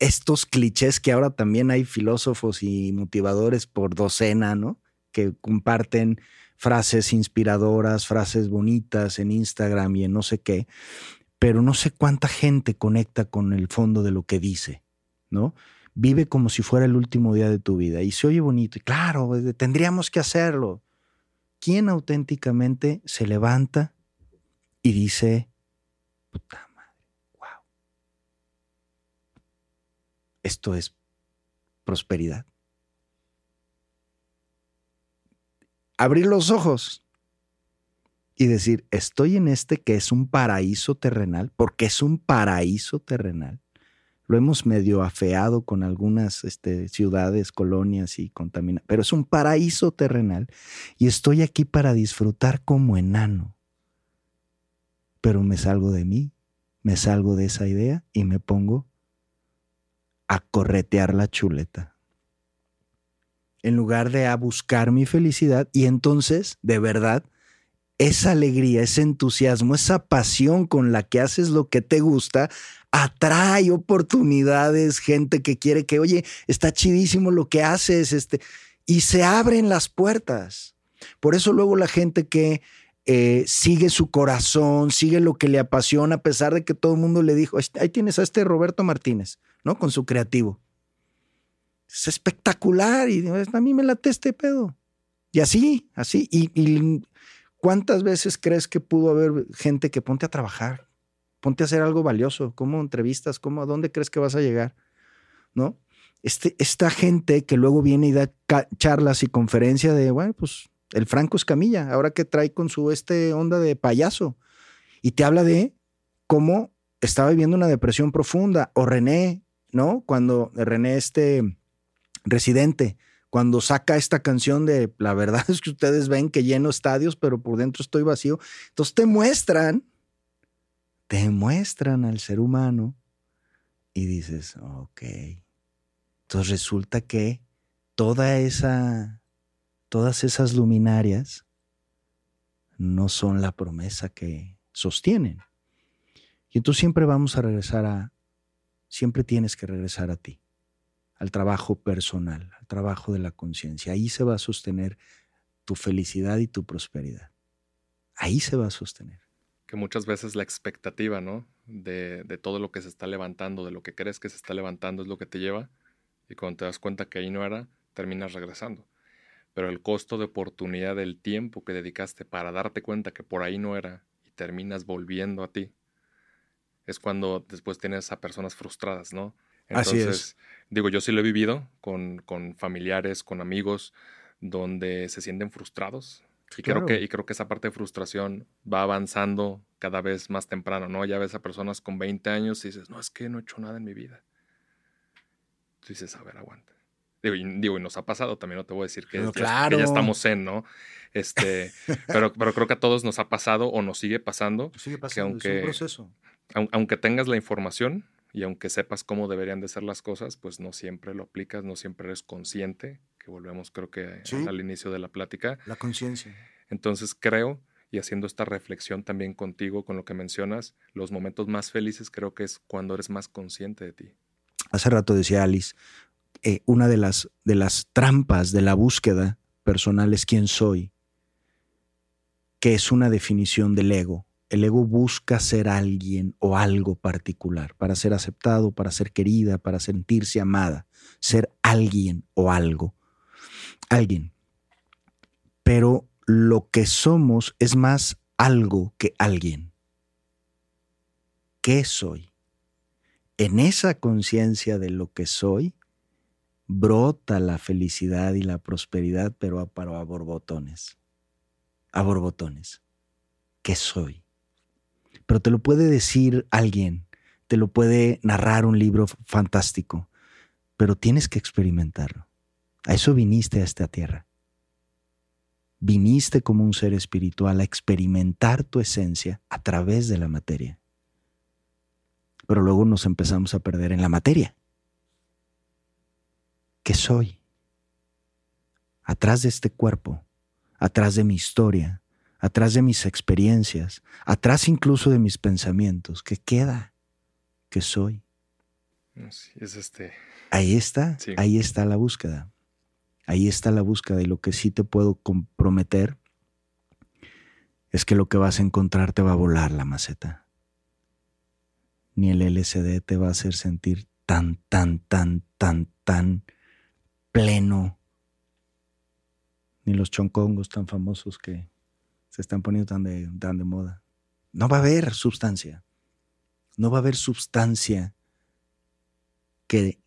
Estos clichés que ahora también hay filósofos y motivadores por docena, ¿no? Que comparten frases inspiradoras, frases bonitas en Instagram y en no sé qué, pero no sé cuánta gente conecta con el fondo de lo que dice, ¿no? Vive como si fuera el último día de tu vida y se oye bonito y claro, tendríamos que hacerlo. ¿Quién auténticamente se levanta y dice, puta madre, wow, esto es prosperidad? abrir los ojos y decir, estoy en este que es un paraíso terrenal, porque es un paraíso terrenal. Lo hemos medio afeado con algunas este, ciudades, colonias y contaminadas, pero es un paraíso terrenal y estoy aquí para disfrutar como enano. Pero me salgo de mí, me salgo de esa idea y me pongo a corretear la chuleta. En lugar de a buscar mi felicidad y entonces, de verdad, esa alegría, ese entusiasmo, esa pasión con la que haces lo que te gusta, atrae oportunidades, gente que quiere que, oye, está chidísimo lo que haces, este, y se abren las puertas. Por eso luego la gente que eh, sigue su corazón, sigue lo que le apasiona, a pesar de que todo el mundo le dijo, ahí tienes a este Roberto Martínez, ¿no? Con su creativo. Es espectacular y a mí me late este pedo. Y así, así. Y, cuántas veces crees que pudo haber gente que ponte a trabajar, ponte a hacer algo valioso, ¿cómo entrevistas? ¿Cómo, ¿A dónde crees que vas a llegar? ¿No? Este, esta gente que luego viene y da charlas y conferencias de, bueno, pues el Franco Escamilla, ahora que trae con su este onda de payaso, y te habla de cómo estaba viviendo una depresión profunda, o René, ¿no? Cuando René este residente, cuando saca esta canción de la verdad es que ustedes ven que lleno estadios, pero por dentro estoy vacío. Entonces te muestran, te muestran al ser humano y dices, ok. Entonces resulta que toda esa todas esas luminarias no son la promesa que sostienen. Y entonces siempre vamos a regresar a, siempre tienes que regresar a ti, al trabajo personal, al trabajo de la conciencia. Ahí se va a sostener tu felicidad y tu prosperidad. Ahí se va a sostener. Que muchas veces la expectativa, ¿no? De, de todo lo que se está levantando, de lo que crees que se está levantando es lo que te lleva. Y cuando te das cuenta que ahí no era, terminas regresando pero el costo de oportunidad del tiempo que dedicaste para darte cuenta que por ahí no era y terminas volviendo a ti, es cuando después tienes a personas frustradas, ¿no? Entonces, Así es. digo, yo sí lo he vivido con, con familiares, con amigos, donde se sienten frustrados. Y, creo que, y creo que esa parte de frustración va avanzando cada vez más temprano, ¿no? Ya ves a personas con 20 años y dices, no, es que no he hecho nada en mi vida. Tú dices, a ver, aguanta Digo y, nos ha pasado también, no te voy a decir que, ya, estamos en, ¿no? Este, [LAUGHS] pero, pero creo que a todos nos ha pasado o nos sigue pasando. sigue pasando, aunque, es un proceso. Aunque tengas la información y aunque sepas cómo deberían de ser las cosas, pues no siempre lo aplicas, no siempre eres consciente, que volvemos creo que al inicio de la plática. La conciencia. Entonces creo, y haciendo esta reflexión también contigo con lo que mencionas, los momentos más felices creo que es cuando eres más consciente de ti. Hace rato decía Alice, eh, una de las, de las trampas de la búsqueda personal es quién soy, que es una definición del ego. El ego busca ser alguien o algo particular, para ser aceptado, para ser querida, para sentirse amada, ser alguien o algo. Alguien. Pero lo que somos es más algo que alguien. ¿Qué soy? En esa conciencia de lo que soy, brota la felicidad y la prosperidad, pero a, a borbotones. A borbotones. ¿Qué soy? Pero te lo puede decir alguien, te lo puede narrar un libro fantástico, pero tienes que experimentarlo. A eso viniste a esta tierra. Viniste como un ser espiritual a experimentar tu esencia a través de la materia. Pero luego nos empezamos a perder en la materia ¿Qué soy? Atrás de este cuerpo, atrás de mi historia, atrás de mis experiencias, atrás incluso de mis pensamientos, ¿qué queda? ¿Qué soy? es este. Ahí está, ahí está la búsqueda. Ahí está la búsqueda y lo que sí te puedo comprometer es que lo que vas a encontrar te va a volar la maceta. Ni el LCD te va a hacer sentir tan, tan, tan, tan, tan pleno, ni los choncongos tan famosos que se están poniendo tan de, tan de moda. No va a haber sustancia. No va a haber sustancia que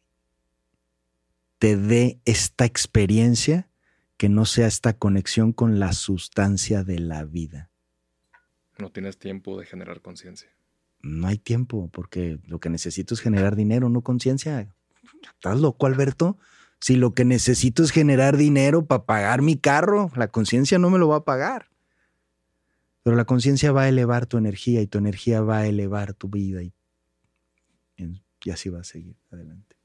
te dé esta experiencia que no sea esta conexión con la sustancia de la vida. No tienes tiempo de generar conciencia. No hay tiempo, porque lo que necesito es generar dinero, no conciencia. ¿Estás loco, Alberto? Si lo que necesito es generar dinero para pagar mi carro, la conciencia no me lo va a pagar. Pero la conciencia va a elevar tu energía y tu energía va a elevar tu vida y, y así va a seguir adelante.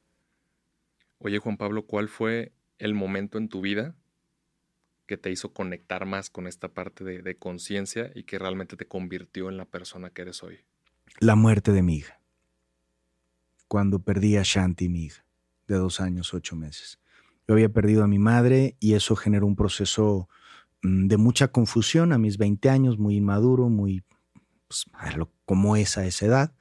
Oye Juan Pablo, ¿cuál fue el momento en tu vida que te hizo conectar más con esta parte de, de conciencia y que realmente te convirtió en la persona que eres hoy? La muerte de mi hija. Cuando perdí a Shanti, mi hija, de dos años, ocho meses. Yo había perdido a mi madre y eso generó un proceso mm, de mucha confusión a mis 20 años, muy inmaduro, muy pues, como es a esa edad.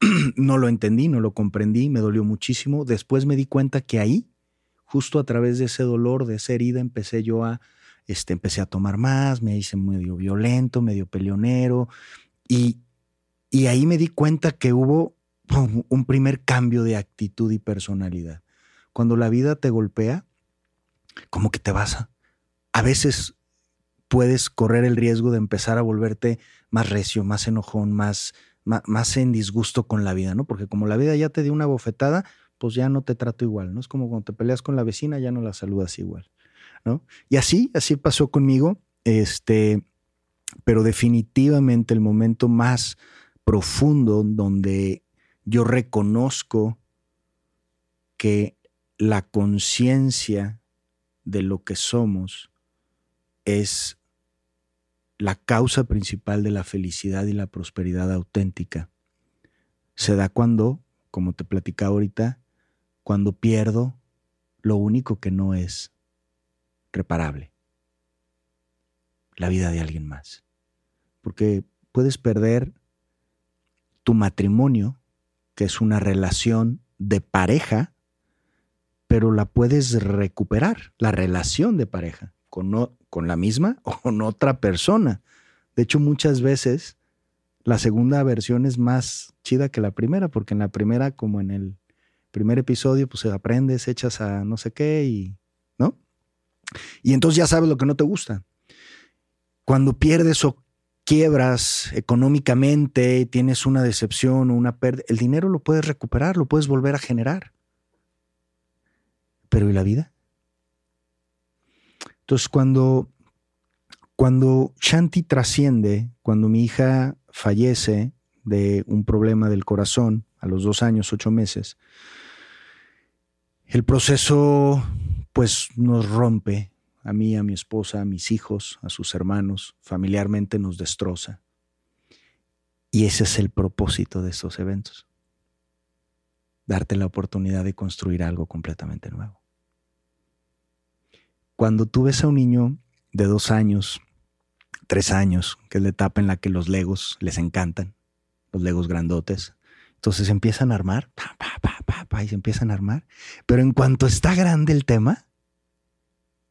[CLEARS THROAT] no lo entendí, no lo comprendí, me dolió muchísimo. Después me di cuenta que ahí, justo a través de ese dolor, de esa herida, empecé yo a, este, empecé a tomar más, me hice medio violento, medio peleonero y, y ahí me di cuenta que hubo un primer cambio de actitud y personalidad cuando la vida te golpea, como que te vas a... A veces puedes correr el riesgo de empezar a volverte más recio, más enojón, más, más, en disgusto con la vida, ¿no? Porque como la vida ya te dio una bofetada, pues ya no te trato igual, ¿no? Es como cuando te peleas con la vecina, ya no la saludas igual, ¿no? Y así, así pasó conmigo, este, pero definitivamente el momento más profundo donde yo reconozco que la conciencia de lo que somos es la causa principal de la felicidad y la prosperidad auténtica. Se da cuando, como te platicaba ahorita, cuando pierdo lo único que no es reparable, la vida de alguien más. Porque puedes perder tu matrimonio, que es una relación de pareja, pero la puedes recuperar, la relación de pareja, con, con la misma [LAUGHS] o con otra persona. De hecho, muchas veces la segunda versión es más chida que la primera, porque en la primera, como en el primer episodio, pues aprendes, echas a no sé qué y, ¿no? Y entonces ya sabes lo que no te gusta. Cuando pierdes o quiebras económicamente, tienes una decepción o una pérdida, el dinero lo puedes recuperar, lo puedes volver a generar. Pero ¿y la vida? Entonces, cuando, cuando Shanti trasciende, cuando mi hija fallece de un problema del corazón a los dos años, ocho meses, el proceso pues nos rompe a mí, a mi esposa, a mis hijos, a sus hermanos, familiarmente nos destroza. Y ese es el propósito de estos eventos darte la oportunidad de construir algo completamente nuevo. Cuando tú ves a un niño de dos años, tres años, que es la etapa en la que los legos les encantan, los legos grandotes, entonces empiezan a armar, y se empiezan a armar, pero en cuanto está grande el tema,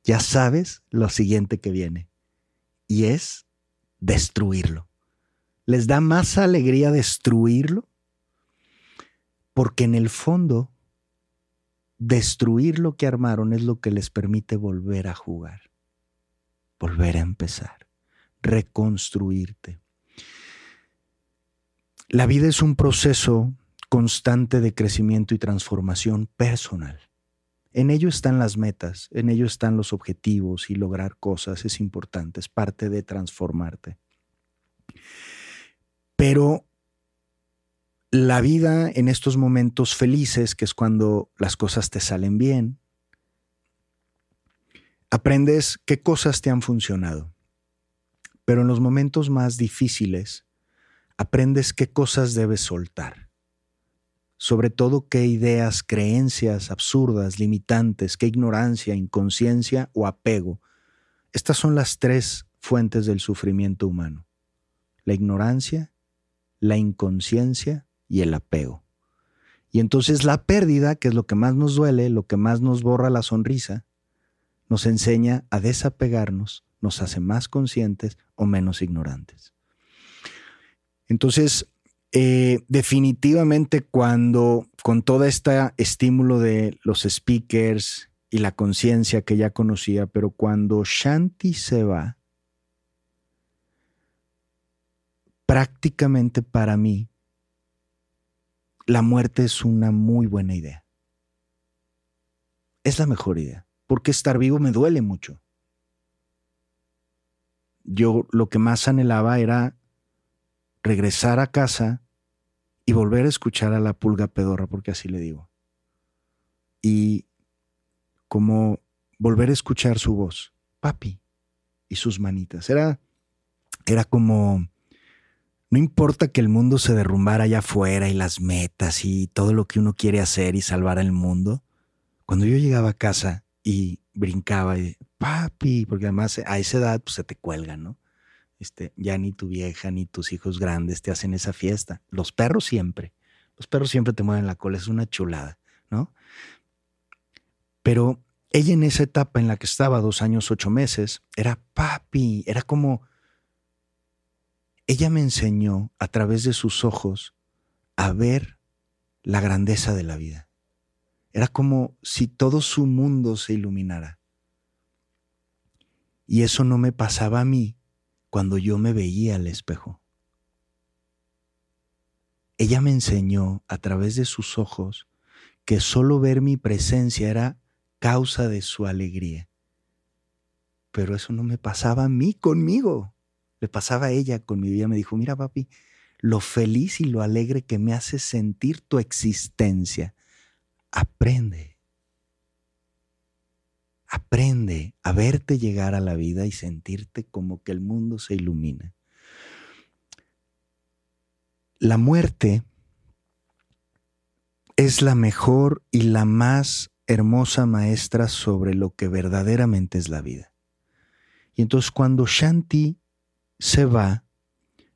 ya sabes lo siguiente que viene, y es destruirlo. Les da más alegría destruirlo porque en el fondo, destruir lo que armaron es lo que les permite volver a jugar, volver a empezar, reconstruirte. La vida es un proceso constante de crecimiento y transformación personal. En ello están las metas, en ello están los objetivos y lograr cosas es importante, es parte de transformarte. Pero la vida en estos momentos felices, que es cuando las cosas te salen bien, aprendes qué cosas te han funcionado. Pero en los momentos más difíciles, aprendes qué cosas debes soltar. Sobre todo qué ideas, creencias absurdas, limitantes, qué ignorancia, inconsciencia o apego. Estas son las tres fuentes del sufrimiento humano. La ignorancia, la inconsciencia y el apego. Y entonces la pérdida, que es lo que más nos duele, lo que más nos borra la sonrisa, nos enseña a desapegarnos, nos hace más conscientes o menos ignorantes. Entonces, eh, definitivamente cuando con todo este estímulo de los speakers y la conciencia que ya conocía, pero cuando Shanti se va, prácticamente para mí la muerte es una muy buena idea. Es la mejor idea, porque estar vivo me duele mucho. yo lo que más anhelaba era regresar a casa y volver a escuchar a la pulga pedorra, porque así le digo. Y como volver a escuchar su voz, papi, y sus manitas. Era, era como, no importa que el mundo se derrumbara allá afuera y las metas y todo lo que uno quiere hacer y salvar al mundo. Cuando yo llegaba a casa y brincaba y, papi, porque además a esa edad pues, se te cuelgan, ¿no? Este, ya ni tu vieja ni tus hijos grandes te hacen esa fiesta. Los perros siempre. Los perros siempre te mueven la cola, es una chulada, ¿no? Pero ella en esa etapa en la que estaba, dos años, ocho meses, era papi, era como... Ella me enseñó a través de sus ojos a ver la grandeza de la vida. Era como si todo su mundo se iluminara. Y eso no me pasaba a mí cuando yo me veía al espejo. Ella me enseñó a través de sus ojos que solo ver mi presencia era causa de su alegría. Pero eso no me pasaba a mí conmigo, le pasaba a ella con mi vida. Me dijo, mira papi, lo feliz y lo alegre que me hace sentir tu existencia. Aprende Aprende a verte llegar a la vida y sentirte como que el mundo se ilumina. La muerte es la mejor y la más hermosa maestra sobre lo que verdaderamente es la vida. Y entonces cuando Shanti se va,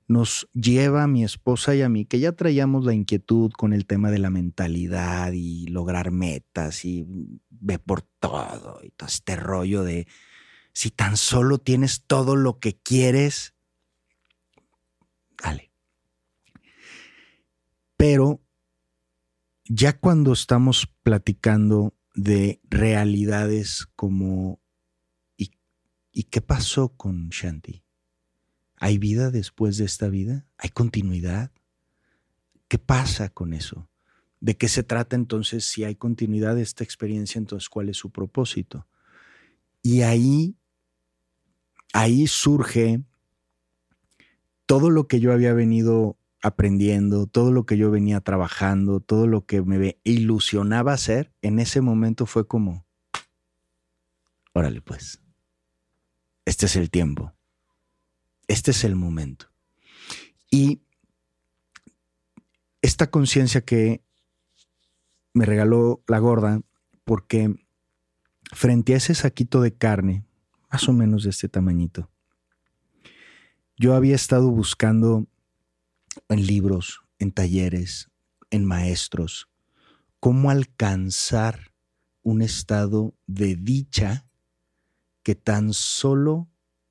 nos lleva a mi esposa y a mí, que ya traíamos la inquietud con el tema de la mentalidad y lograr metas y ve por todo y todo este rollo de si tan solo tienes todo lo que quieres, dale. Pero ya cuando estamos platicando de realidades como ¿y, ¿y qué pasó con Shanti? ¿Hay vida después de esta vida? ¿Hay continuidad? ¿Qué pasa con eso? ¿De qué se trata entonces si hay continuidad de esta experiencia? Entonces, ¿cuál es su propósito? Y ahí, ahí surge todo lo que yo había venido aprendiendo, todo lo que yo venía trabajando, todo lo que me ilusionaba hacer, en ese momento fue como, órale pues, este es el tiempo este es el momento. Y esta conciencia que me regaló la gorda, porque frente a ese saquito de carne, más o menos de este tamañito, yo había estado buscando en libros, en talleres, en maestros, cómo alcanzar un estado de dicha que tan solo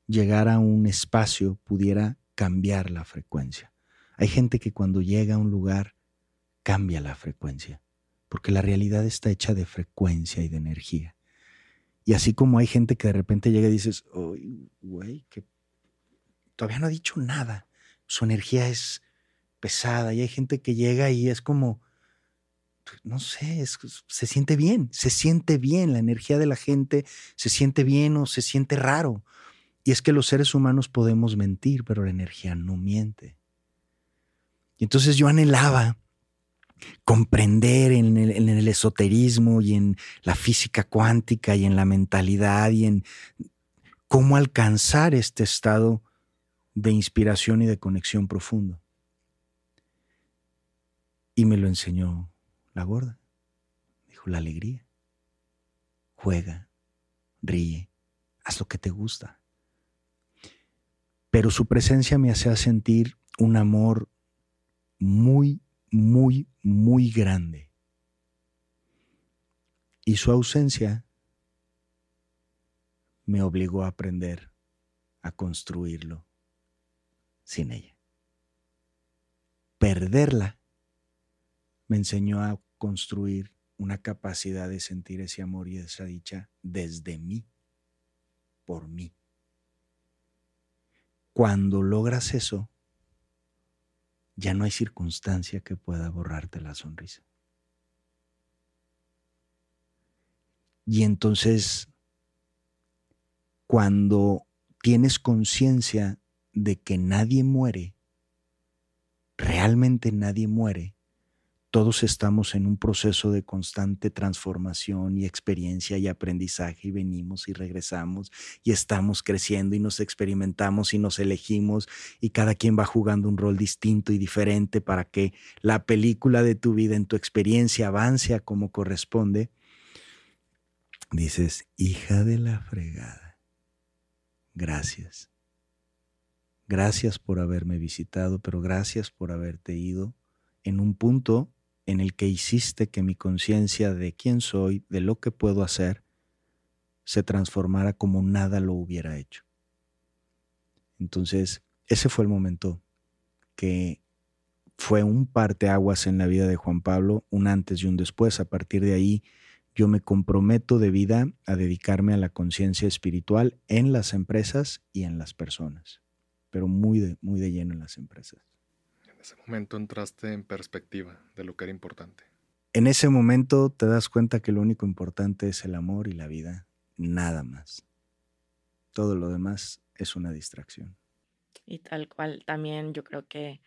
llegar a un espacio pudiera cambiar la frecuencia. Hay gente que cuando llega a un lugar cambia la frecuencia, porque la realidad está hecha de frecuencia y de energía. Y así como hay gente que de repente llega y dices, güey, que todavía no ha dicho nada, su energía es pesada, y hay gente que llega y es como, no sé, se siente bien, se siente bien, la energía de la gente se siente bien o se siente raro y es que los seres humanos podemos mentir, pero la energía no miente. Y entonces yo anhelaba comprender en el, esoterismo y en la física cuántica y en la mentalidad y en cómo alcanzar este estado de inspiración y de conexión profundo. Y me lo enseñó la gorda. Dijo, la alegría. Juega, ríe, haz lo que te gusta pero su presencia me hacía sentir un amor muy, muy, muy grande. Y su ausencia me obligó a aprender a construirlo sin ella. Perderla me enseñó a construir una capacidad de sentir ese amor y esa dicha desde mí, por mí. Cuando logras eso, ya no hay circunstancia que pueda borrarte la sonrisa. Y entonces, cuando tienes conciencia de que nadie muere, realmente nadie muere, todos estamos en un proceso de constante transformación y experiencia y aprendizaje y venimos y regresamos y estamos creciendo y nos experimentamos y nos elegimos y cada quien va jugando un rol distinto y diferente para que la película de tu vida en tu experiencia avance a como corresponde. Dices, hija de la fregada, gracias. Gracias por haberme visitado, pero gracias por haberte ido en un punto en el que hiciste que mi conciencia de quién soy, de lo que puedo hacer, se transformara como nada lo hubiera hecho. Entonces, ese fue el momento que fue un parteaguas en la vida de Juan Pablo, un antes y un después. A partir de ahí, yo me comprometo de vida a dedicarme a la conciencia espiritual en las empresas y en las personas, pero muy de, muy de lleno en las empresas ese momento entraste en perspectiva de lo que era importante. En ese momento te das cuenta que lo único importante es el amor y la vida, nada más. Todo lo demás es una distracción. Y tal cual, también yo creo que,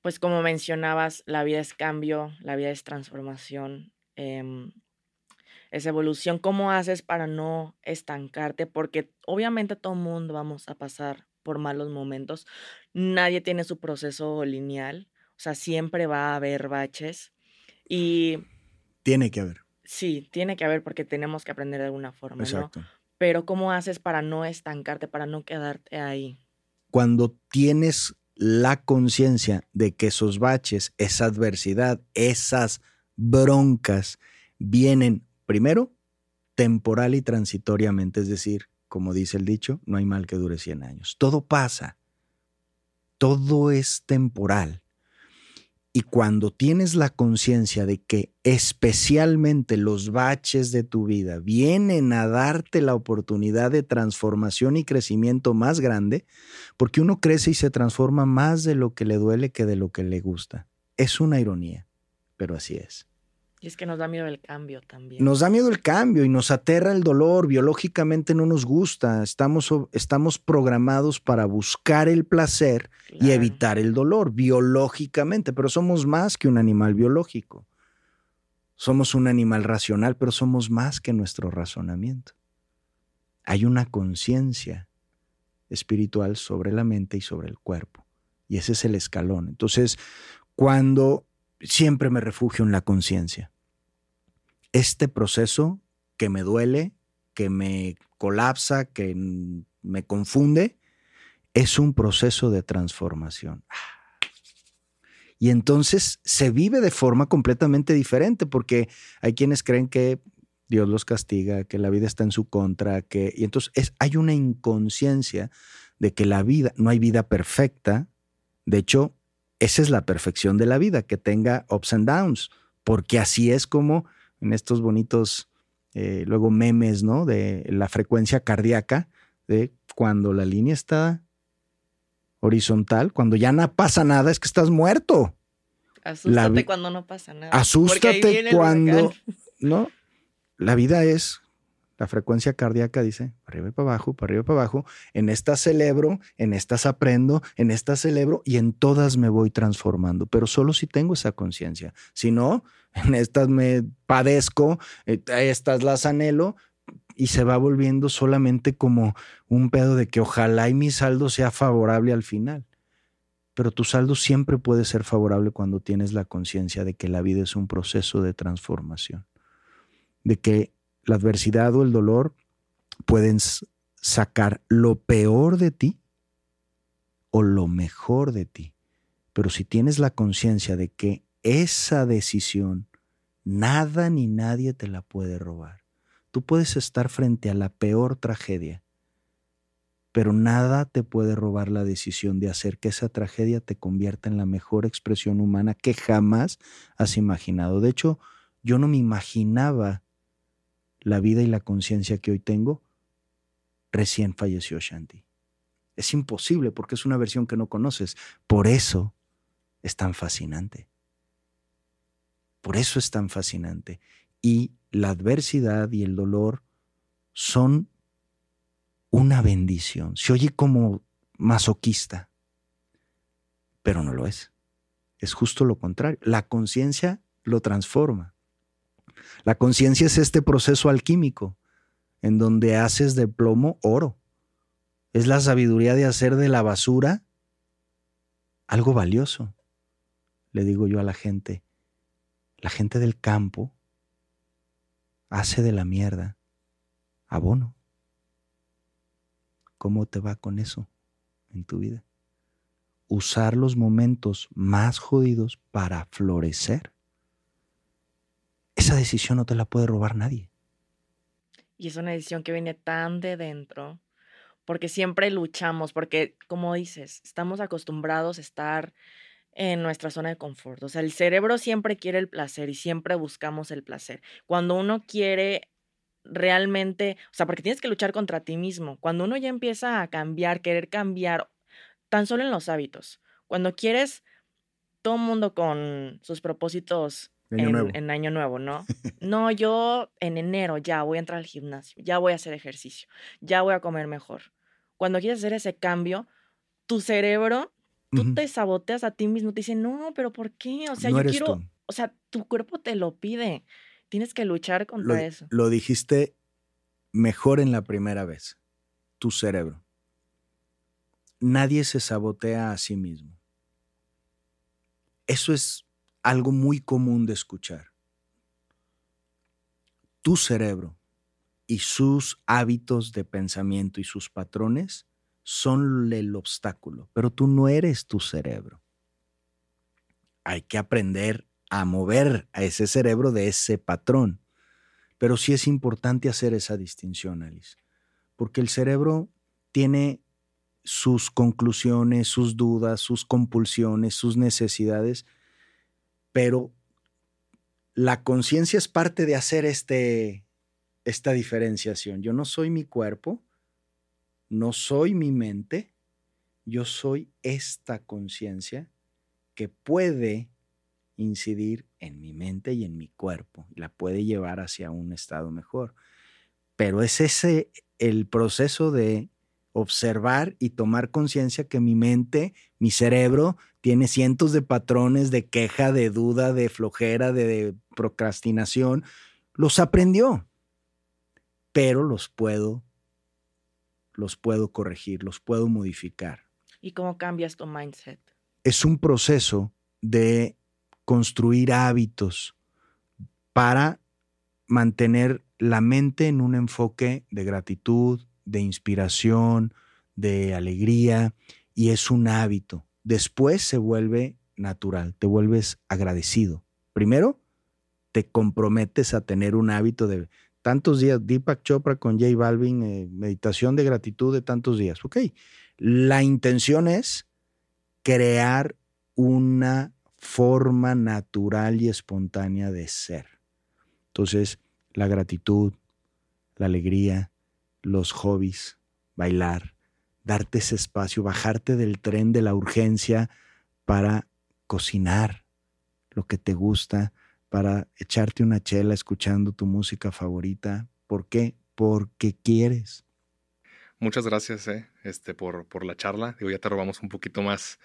pues como mencionabas, la vida es cambio, la vida es transformación, em, es evolución. ¿Cómo haces para no estancarte? Porque obviamente todo el mundo vamos a pasar por malos momentos. Nadie tiene su proceso lineal, o sea, siempre va a haber baches y... Tiene que haber. Sí, tiene que haber porque tenemos que aprender de alguna forma, Exacto. Pero ¿cómo haces para no estancarte, para no quedarte ahí? Cuando tienes la conciencia de que esos baches, esa adversidad, esas broncas vienen primero temporal y transitoriamente, es decir, como dice el dicho, no hay mal que dure 100 años. Todo pasa. Todo es temporal. Y cuando tienes la conciencia de que especialmente los baches de tu vida vienen a darte la oportunidad de transformación y crecimiento más grande, porque uno crece y se transforma más de lo que le duele que de lo que le gusta. Es una ironía, pero así es. Y es que nos da miedo el cambio también. Nos da miedo el cambio y nos aterra el dolor. Biológicamente no nos gusta. Estamos, estamos programados para buscar el placer y evitar el dolor, biológicamente, pero somos más que un animal biológico. Somos un animal racional, pero somos más que nuestro razonamiento. Hay una conciencia espiritual sobre la mente y sobre el cuerpo. Y ese es el escalón. Entonces, cuando siempre me refugio en la conciencia este proceso que me duele, que me colapsa, que me confunde, es un proceso de transformación. Y entonces se vive de forma completamente diferente porque hay quienes creen que Dios los castiga, que la vida está en su contra, que y entonces es, hay una inconsciencia de que la vida no hay vida perfecta. De hecho, esa es la perfección de la vida, que tenga ups and downs, porque así es como en estos bonitos, eh, luego memes, ¿no? De la frecuencia cardíaca, de cuando la línea está horizontal, cuando ya no pasa nada, es que estás muerto. Asústate cuando no pasa nada. Asústate cuando, ¿no? La vida es la frecuencia cardíaca dice, para arriba y para abajo, para arriba y para abajo. En estas celebro, en estas aprendo, en estas celebro y en todas me voy transformando, pero solo si tengo esa conciencia. Si no, [LAUGHS] en estas me padezco, eh, estas las anhelo y se va volviendo solamente como un pedo de que ojalá y mi saldo sea favorable al final. Pero tu saldo siempre puede ser favorable cuando tienes la conciencia de que la vida es un proceso de transformación, de que la adversidad o el dolor pueden sacar lo peor de ti o lo mejor de ti. Pero si tienes la conciencia de que esa decisión nada ni nadie te la puede robar, tú puedes estar frente a la peor tragedia, pero nada te puede robar la decisión de hacer que esa tragedia te convierta en la mejor expresión humana que jamás has imaginado. De hecho, yo no me imaginaba la vida y la conciencia que hoy tengo, recién falleció Shanti. Es imposible porque es una versión que no conoces. Por eso es tan fascinante. Por eso es tan fascinante. Y la adversidad y el dolor son una bendición. Se oye como masoquista, pero no lo es. Es justo lo contrario. La conciencia lo transforma. La conciencia es este proceso alquímico en donde haces de plomo oro. Es la sabiduría de hacer de la basura algo valioso. Le digo yo a la gente, la gente del campo hace de la mierda abono. ¿Cómo te va con eso en tu vida? Usar los momentos más jodidos para florecer. Esa decisión no te la puede robar nadie. Y es una decisión que viene tan de dentro, porque siempre luchamos, porque como dices, estamos acostumbrados a estar en nuestra zona de confort. O sea, el cerebro siempre quiere el placer y siempre buscamos el placer. Cuando uno quiere realmente, o sea, porque tienes que luchar contra ti mismo. Cuando uno ya empieza a cambiar, querer cambiar, tan solo en los hábitos. Cuando quieres, todo el mundo con sus propósitos en, año nuevo, ¿no? [LAUGHS] No, yo en enero ya voy a entrar al gimnasio, ya voy a hacer ejercicio, ya voy a comer mejor. Cuando quieres hacer ese cambio, tu cerebro, tú te saboteas a ti mismo, te dice, no, pero ¿por qué? O sea, yo quiero, o sea, tu cuerpo te lo pide. Tienes que luchar contra eso. Lo dijiste mejor en la primera vez, tu cerebro. Nadie se sabotea a sí mismo. Eso es algo muy común de escuchar. Tu cerebro y sus hábitos de pensamiento y sus patrones son el obstáculo, pero tú no eres tu cerebro. Hay que aprender a mover a ese cerebro de ese patrón. Pero sí es importante hacer esa distinción, Alice, porque el cerebro tiene sus conclusiones, sus dudas, sus compulsiones, sus necesidades, pero la conciencia es parte de hacer este, esta diferenciación. Yo no soy mi cuerpo, no soy mi mente, yo soy esta conciencia que puede incidir en mi mente y en mi cuerpo, la puede llevar hacia un estado mejor. Pero es ese el proceso de observar y tomar conciencia que mi mente, mi cerebro, tiene cientos de patrones de queja, de duda, de flojera, de procrastinación. Los aprendió, pero los puedo, los puedo corregir, los puedo modificar. ¿Y cómo cambias tu mindset? Es un proceso de construir hábitos para mantener la mente en un enfoque de gratitud, de inspiración, de alegría, y es un hábito. Después se vuelve natural, te vuelves agradecido. Primero, te comprometes a tener un hábito de tantos días, Deepak Chopra con Jay Balvin, eh, meditación de gratitud de tantos días. Ok, la intención es crear una forma natural y espontánea de ser. Entonces, la gratitud, la alegría, los hobbies, bailar, darte ese espacio, bajarte del tren de la urgencia para cocinar lo que te gusta, para echarte una chela escuchando tu música favorita. ¿Por qué? Porque quieres. Muchas gracias eh, este, por, por la charla. Digo, ya te robamos un poquito más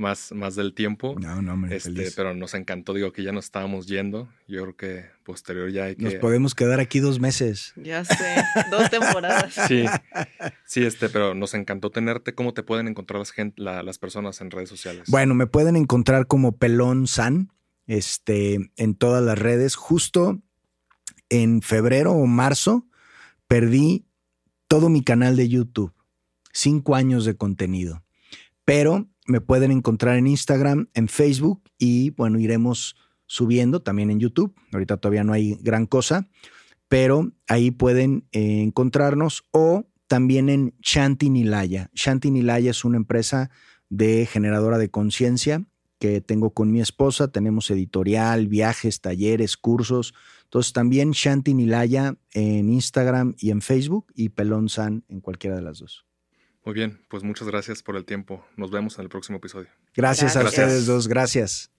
más, más del tiempo. No, no, me este, Pero nos encantó, digo, que ya nos estábamos yendo. Yo creo que posterior ya hay que... Nos podemos quedar aquí dos meses. Ya sé, dos temporadas. [LAUGHS] Sí, sí, este, pero nos encantó tenerte. ¿Cómo te pueden encontrar las, gente, las personas en redes sociales? Bueno, me pueden encontrar como Pelón San, este, en todas las redes. Justo en febrero o marzo perdí todo mi canal de YouTube. Cinco años de contenido. Pero me pueden encontrar en Instagram, en Facebook y bueno, iremos subiendo también en YouTube. Ahorita todavía no hay gran cosa, pero ahí pueden eh, encontrarnos o también en Shanti Nilaya. Shanti Nilaya es una empresa de generadora de conciencia que tengo con mi esposa. Tenemos editorial, viajes, talleres, cursos. Entonces también Shanti Nilaya en Instagram y en Facebook y Pelón San en cualquiera de las dos. Muy bien, pues muchas gracias por el tiempo. Nos vemos en el próximo episodio. Gracias, a ustedes dos, gracias.